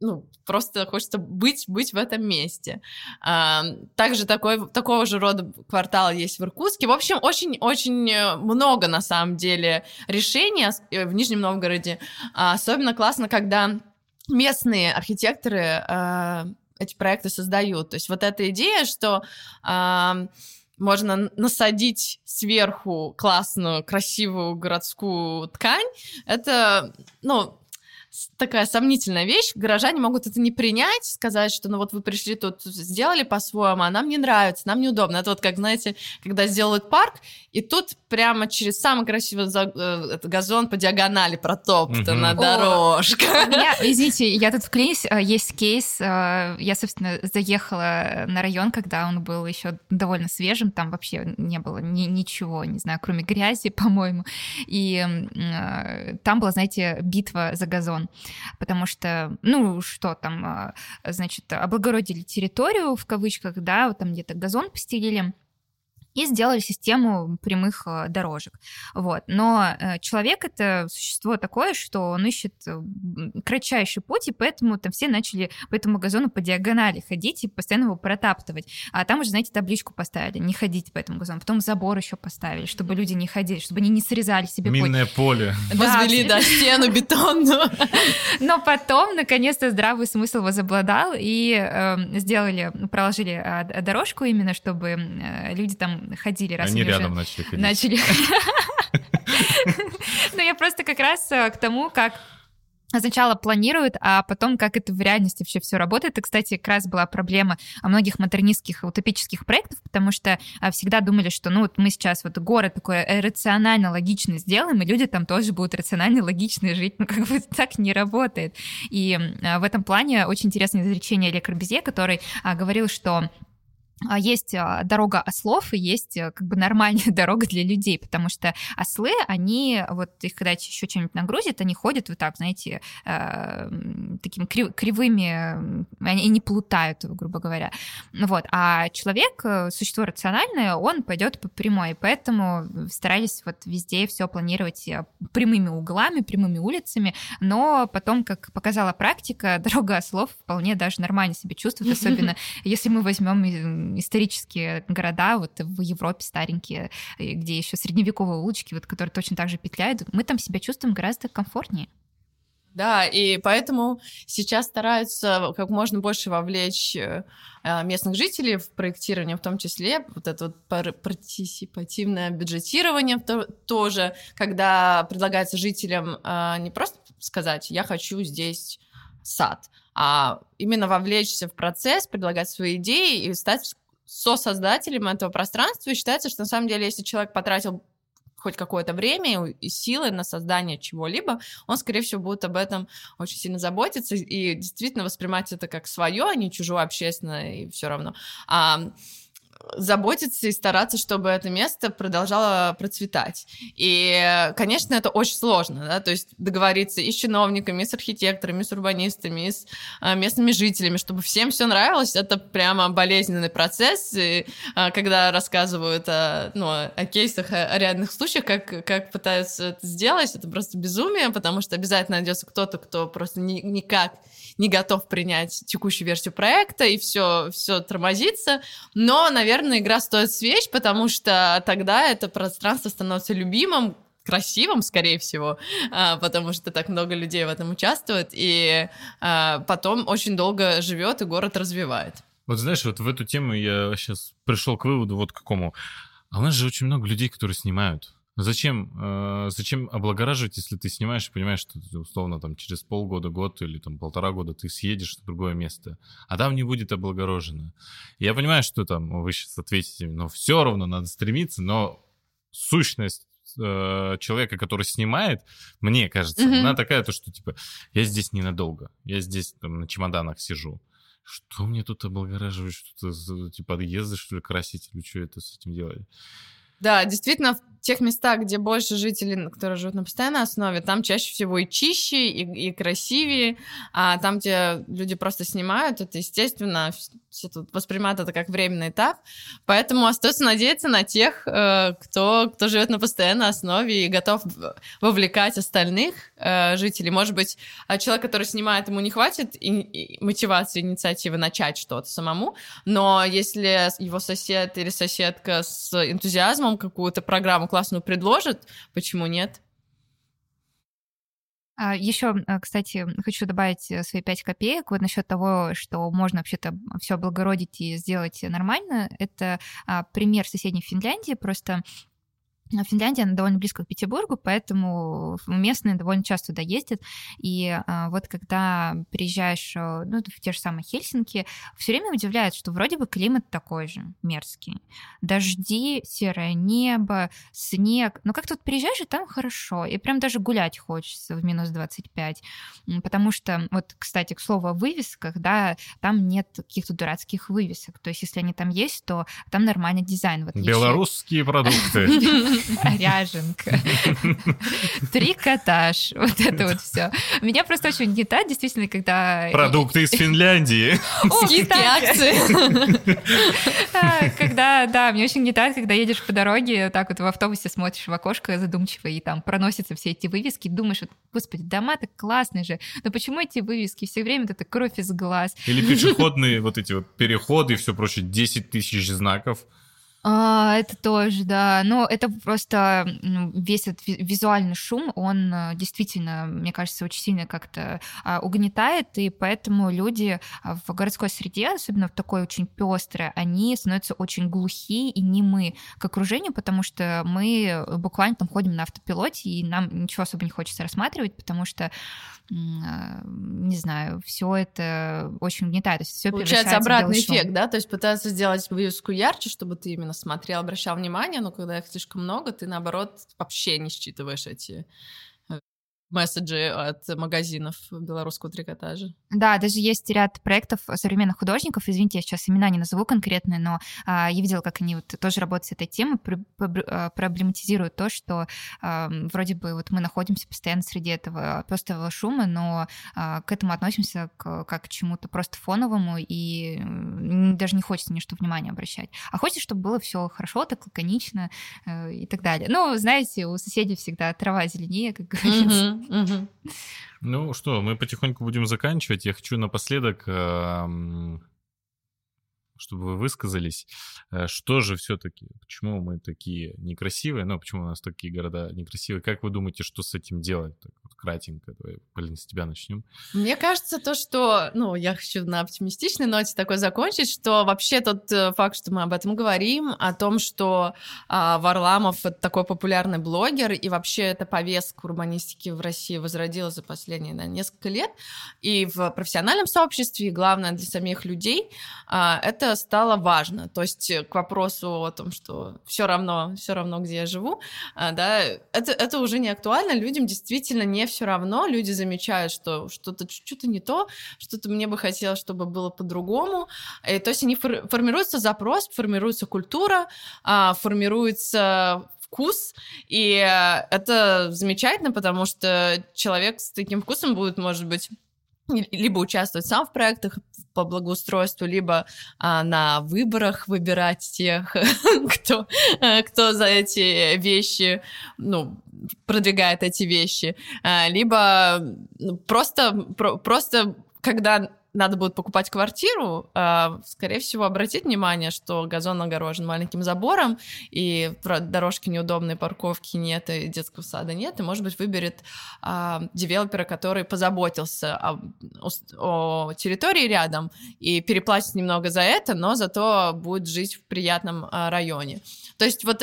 ну, просто хочется быть, быть в этом месте. А, также такой, такого же рода квартал есть в Иркутске. В общем, очень-очень э, много, на самом деле, решений э, в Нижнем Новгороде. А, особенно классно, когда местные архитекторы а, эти проекты создают. То есть вот эта идея, что а, можно насадить сверху классную, красивую городскую ткань, это, ну, такая сомнительная вещь. Горожане могут это не принять, сказать, что ну вот вы пришли тут, сделали по-своему, а нам не нравится, нам неудобно. Это вот как, знаете, когда сделают парк, и тут прямо через самый красивый э, газон по диагонали протоптана угу. дорожка. О, меня, извините, я тут вклинюсь, э, есть кейс, э, я, собственно, заехала на район, когда он был еще довольно свежим, там вообще не было ни, ничего, не знаю, кроме грязи, по-моему, и там была, знаете, битва за газон потому что, ну, что там, а, значит, облагородили территорию, в кавычках, да, вот там где-то газон постелили, и сделали систему прямых э, дорожек. Вот. Но э, человек — это существо такое, что он ищет э, кратчайший путь, и поэтому там все начали по этому газону по диагонали ходить и постоянно его протаптывать. А там уже, знаете, табличку поставили, не ходите по этому газону. Потом забор еще поставили, чтобы люди не ходили, чтобы они не срезали себе Минное путь. поле. Да, Возвели, да, стену бетонную. Но потом, наконец-то, здравый смысл возобладал, и э, сделали, проложили э, дорожку именно, чтобы люди там ходили, раз Они рядом начали ходить. Начали. Ну, я просто как раз э, к тому, как сначала планируют, а потом как это в реальности вообще все работает. И, кстати, как раз была проблема многих модернистских утопических проектов, потому что а, всегда думали, что ну вот мы сейчас вот город такой рационально логично сделаем, и люди там тоже будут рационально логично жить. Ну как бы так не работает. И в этом плане очень интересное изречение Ле Корбюзье, который говорил, что есть а, дорога ослов и есть э, как бы нормальная дорога для людей, потому что ослы, они вот их когда еще чем-нибудь нагрузят, они ходят вот так, знаете, э, такими кривыми, они не плутают, грубо говоря. Вот. А человек, э, существо рациональное, он пойдет по прямой, поэтому старались вот везде все планировать прямыми углами, прямыми улицами, но потом, как показала практика, дорога ослов вполне даже нормально себя чувствует, особенно если мы возьмем исторические города, вот в Европе старенькие, где еще средневековые улочки, вот, которые точно так же петляют, мы там себя чувствуем гораздо комфортнее. Да, и поэтому сейчас стараются как можно больше вовлечь э, местных жителей в проектирование, в том числе вот это вот партисипативное бюджетирование тоже, когда предлагается жителям а, не просто сказать «я хочу здесь сад», а именно вовлечься в процесс, предлагать свои идеи и стать сосоздателем этого пространства, и считается, что на самом деле, если человек потратил хоть какое-то время и силы на создание чего-либо, он, скорее всего, будет об этом очень сильно заботиться и действительно воспринимать это как свое, а не чужое общественное, и все равно. А, заботиться и стараться, чтобы это место продолжало процветать. И, конечно, это очень сложно, да, то есть договориться и с чиновниками, и с архитекторами, и с урбанистами, и с а, местными жителями, чтобы всем все нравилось, это прямо болезненный процесс, и а, когда рассказывают о, ну, о кейсах, о, реальных случаях, как, как пытаются это сделать, это просто безумие, потому что обязательно найдется кто-то, кто просто ни, никак не готов принять текущую версию проекта, и все, все тормозится. Но, наверное, игра стоит свеч, потому что тогда это пространство становится любимым, красивым, скорее всего, а, потому что так много людей в этом участвует, и а, потом очень долго живет и город развивает. Вот знаешь, вот в эту тему я сейчас пришел к выводу вот к какому. А у нас же очень много людей, которые снимают. Зачем, э, зачем облагораживать, если ты снимаешь и понимаешь, что условно там через полгода, год или там полтора года ты съедешь в другое место, а там не будет облагорожено. Я понимаю, что там вы сейчас ответите, но все равно надо стремиться, но сущность э, человека, который снимает, мне кажется, mm-hmm. она такая, то что типа я здесь ненадолго, я здесь там на чемоданах сижу. Что мне тут облагораживать, что-то типа подъезды, что ли, красить, или что это с этим делать? Да, действительно, тех местах, где больше жителей, которые живут на постоянной основе, там чаще всего и чище, и, и красивее, а там, где люди просто снимают, это, естественно, все тут воспринимают это как временный этап, поэтому остается надеяться на тех, э, кто, кто живет на постоянной основе и готов вовлекать остальных э, жителей. Может быть, а человек, который снимает, ему не хватит и, и мотивации, инициативы начать что-то самому, но если его сосед или соседка с энтузиазмом какую-то программу классную предложит, почему нет? А, Еще, э, кстати, хочу добавить э, свои пять копеек вот насчет того, что можно вообще-то все облагородить и сделать нормально. Это а, пример соседней Финляндии. Просто а Финляндия, она довольно близко к Петербургу, поэтому местные довольно часто туда ездят. И а, вот когда приезжаешь э, ну, в те же самые Хельсинки, все время удивляет, что вроде бы климат такой же, мерзкий. Дожди, серое небо, снег. Но как тут приезжаешь, и там хорошо. И прям даже гулять хочется в минус 25. Потому что, вот, кстати, к слову о вывесках, да, там нет каких-то дурацких вывесок. То есть, если они там есть, то там нормальный дизайн. Вот Белорусские продукты. ряженка, трикотаж, вот это вот все. Меня просто очень гнетает, действительно, когда... Продукты из Финляндии. Скидки, акции. А, когда, да, мне очень гнетает, когда едешь по дороге, так вот в автобусе смотришь в окошко задумчиво, и там проносятся все эти вывески, думаешь, господи, дома так классные же, но почему эти вывески все время это кровь из глаз? Или пешеходные вот эти вот переходы и все прочее, 10 тысяч знаков. А, это тоже, да. Но это просто весь этот визуальный шум, он э, действительно, мне кажется, очень сильно как-то а, угнетает, и поэтому люди а, в городской среде, особенно в такой очень пестрой, они становятся очень глухие и немы к окружению, потому что мы буквально там ходим на автопилоте, и нам ничего особо не хочется рассматривать, потому что а, не знаю, все это очень угнетает. То есть все Получается обратный эффект, да? То есть пытаются сделать вывеску ярче, чтобы ты именно смотрел, обращал внимание, но когда их слишком много, ты наоборот вообще не считываешь эти месседжи от магазинов белорусского трикотажа. Да, даже есть ряд проектов современных художников, извините, я сейчас имена не назову конкретные, но а, я видела, как они вот тоже работают с этой темой, про, про, проблематизируют то, что а, вроде бы вот мы находимся постоянно среди этого пестрого шума, но а, к этому относимся к, как к чему-то просто фоновому, и даже не хочется ни что внимание обращать. А хочется, чтобы было все хорошо, так лаконично э, и так далее. Ну, знаете, у соседей всегда трава зеленее, как говорится. Ну что, мы потихоньку будем заканчивать. Я хочу напоследок чтобы вы высказались, э, что же все-таки, почему мы такие некрасивые, ну, почему у нас такие города некрасивые, как вы думаете, что с этим делать? Так вот кратенько, давай, Полин, с тебя начнем. Мне кажется, то, что, ну, я хочу на оптимистичной ноте такой закончить, что вообще тот э, факт, что мы об этом говорим, о том, что а, Варламов такой популярный блогер, и вообще эта повестка урбанистики в России возродилась за последние да, несколько лет, и в профессиональном сообществе, и главное для самих людей, а, это это стало важно. То есть к вопросу о том, что все равно, все равно, где я живу, а, да, это, это уже не актуально. Людям действительно не все равно. Люди замечают, что что-то что-то не то, что-то мне бы хотелось, чтобы было по-другому. И, то есть они фор- формируется запрос, формируется культура, а, формируется вкус, и это замечательно, потому что человек с таким вкусом будет, может быть, либо участвовать сам в проектах по благоустройству, либо а, на выборах выбирать тех, кто, а, кто за эти вещи, ну, продвигает эти вещи, а, либо просто, про, просто когда надо будет покупать квартиру, а, скорее всего, обратить внимание, что газон огорожен маленьким забором, и дорожки неудобные, парковки нет, и детского сада нет, и, может быть, выберет а, девелопера, который позаботился о, о территории рядом и переплатит немного за это, но зато будет жить в приятном а, районе. То есть вот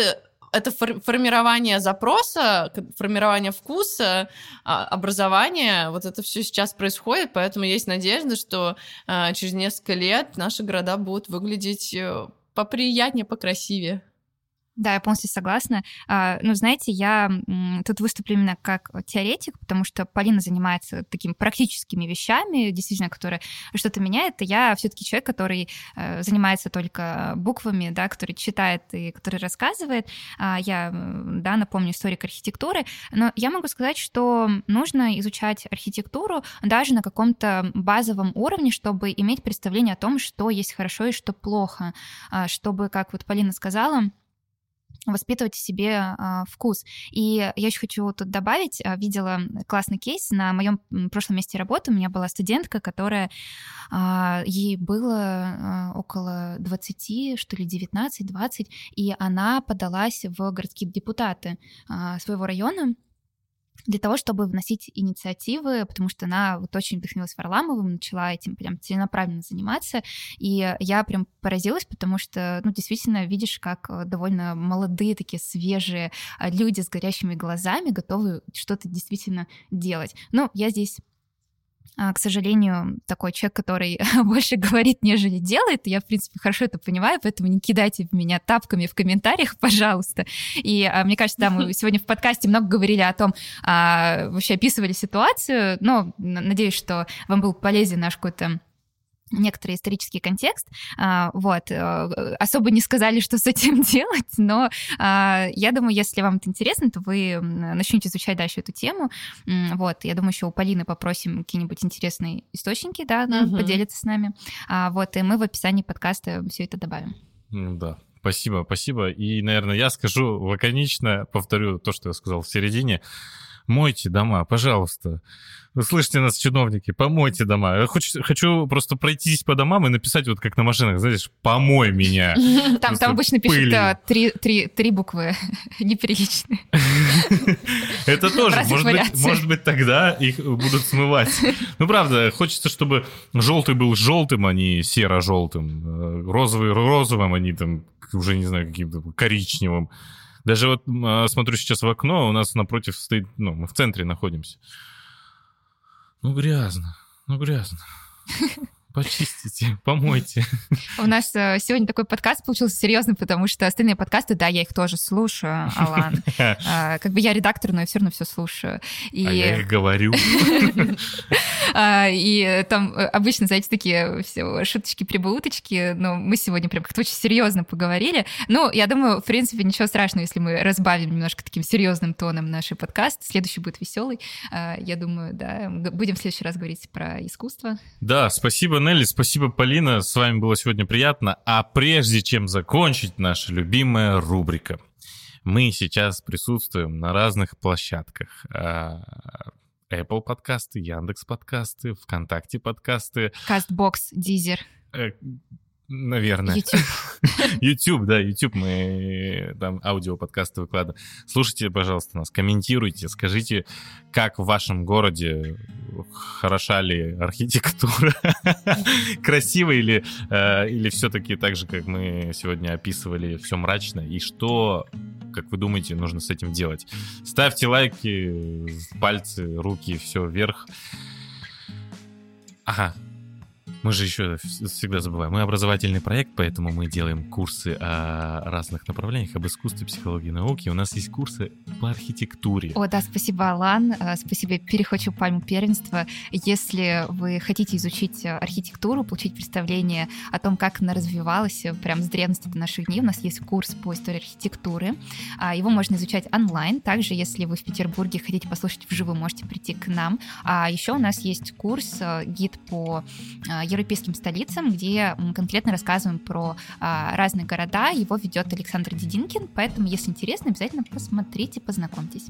это формирование запроса, формирование вкуса, а, образование, вот это все сейчас происходит, поэтому есть надежда, что а, через несколько лет наши города будут выглядеть э, поприятнее, покрасивее. Да, я полностью согласна. А, ну, знаете, я тут выступлю именно как теоретик, потому что Полина занимается такими практическими вещами, действительно, которые что-то меняют. И я все-таки человек, который э, занимается только буквами, да, который читает и который рассказывает. А, я, да, напомню, историк архитектуры. Но я могу сказать, что нужно изучать архитектуру даже на каком-то базовом уровне, чтобы иметь представление о том, что есть хорошо и что плохо. А, чтобы, как вот Полина сказала, воспитывать в себе а, вкус. И я еще хочу тут добавить, а, видела классный кейс на моем прошлом месте работы. У меня была студентка, которая а, ей было а, около 20, что ли, 19-20, и она подалась в городские депутаты а, своего района для того, чтобы вносить инициативы, потому что она вот очень вдохновилась Варламовым, начала этим прям целенаправленно заниматься, и я прям поразилась, потому что, ну, действительно, видишь, как э, довольно молодые такие свежие а, люди с горящими глазами готовы что-то действительно делать. Ну, я здесь к сожалению, такой человек, который больше говорит, нежели делает. Я, в принципе, хорошо это понимаю, поэтому не кидайте в меня тапками в комментариях, пожалуйста. И а, мне кажется, да, мы сегодня в подкасте много говорили о том, а, вообще описывали ситуацию, но надеюсь, что вам был полезен наш какой-то некоторый исторический контекст. А, вот. Э, особо не сказали, что с этим делать, но а, я думаю, если вам это интересно, то вы начнете изучать дальше эту тему. Вот. Я думаю, еще у Полины попросим какие-нибудь интересные источники, да, она угу. поделится с нами. А, вот. И мы в описании подкаста все это добавим. Да. Спасибо, спасибо. И, наверное, я скажу лаконично, повторю то, что я сказал в середине. Мойте дома, пожалуйста. Слышите нас, чиновники, помойте дома. Я хочу, хочу просто пройтись по домам и написать вот как на машинах, знаешь, помой меня. Там, там обычно пишут а, три, три, три буквы неприличные. Это тоже, может быть, может быть, тогда их будут смывать. Ну, правда, хочется, чтобы желтый был желтым, а не серо-желтым. Э, розовый розовым, а не там, уже не знаю, каким-то коричневым. Даже вот а, смотрю сейчас в окно, у нас напротив стоит, ну, мы в центре находимся. Ну, грязно, ну, грязно. Почистите, помойте. У нас э, сегодня такой подкаст получился серьезный, потому что остальные подкасты, да, я их тоже слушаю, Алан. А, как бы я редактор, но я все равно все слушаю. И... А я их говорю. А, и там э, обычно, знаете, такие все шуточки-прибауточки, но мы сегодня прям как-то очень серьезно поговорили. Ну, я думаю, в принципе, ничего страшного, если мы разбавим немножко таким серьезным тоном наш подкаст. Следующий будет веселый. А, я думаю, да, будем в следующий раз говорить про искусство. Да, спасибо, Нелли, спасибо, Полина. С вами было сегодня приятно. А прежде чем закончить, наша любимая рубрика. Мы сейчас присутствуем на разных площадках. А, Apple подкасты, Яндекс подкасты, ВКонтакте подкасты. Кастбокс, Дизер. Э, Наверное. YouTube. YouTube, да, YouTube, мы там аудиоподкасты выкладываем. Слушайте, пожалуйста, нас, комментируйте, скажите, как в вашем городе хороша ли архитектура, красиво или, э, или все-таки так же, как мы сегодня описывали, все мрачно, и что, как вы думаете, нужно с этим делать? Ставьте лайки, пальцы, руки, все вверх. Ага, Мы же еще всегда забываем. Мы образовательный проект, поэтому мы делаем курсы о разных направлениях, об искусстве, психологии, науке. У нас есть курсы по архитектуре. О, да, спасибо, Алан. Э, спасибо, перехвачу пальму первенства. Если вы хотите изучить архитектуру, получить представление о том, как она развивалась прям с древности до наших дней, у нас есть курс по истории архитектуры. А, его можно изучать онлайн. Также, если вы в Петербурге хотите послушать вживую, можете прийти к нам. А еще у нас есть курс, э, гид по э, европейским столицам, где мы конкретно рассказываем про а, разные города. Его ведет Александр Дединкин, поэтому, если интересно, обязательно посмотрите, познакомьтесь.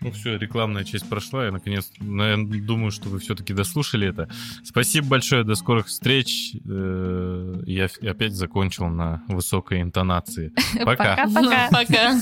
Ну все, рекламная часть прошла. Я наконец, наверное, думаю, что вы все-таки дослушали это. Спасибо большое, до скорых встреч. Э, я опять закончил на высокой интонации. Пока. Пока-пока. Пока.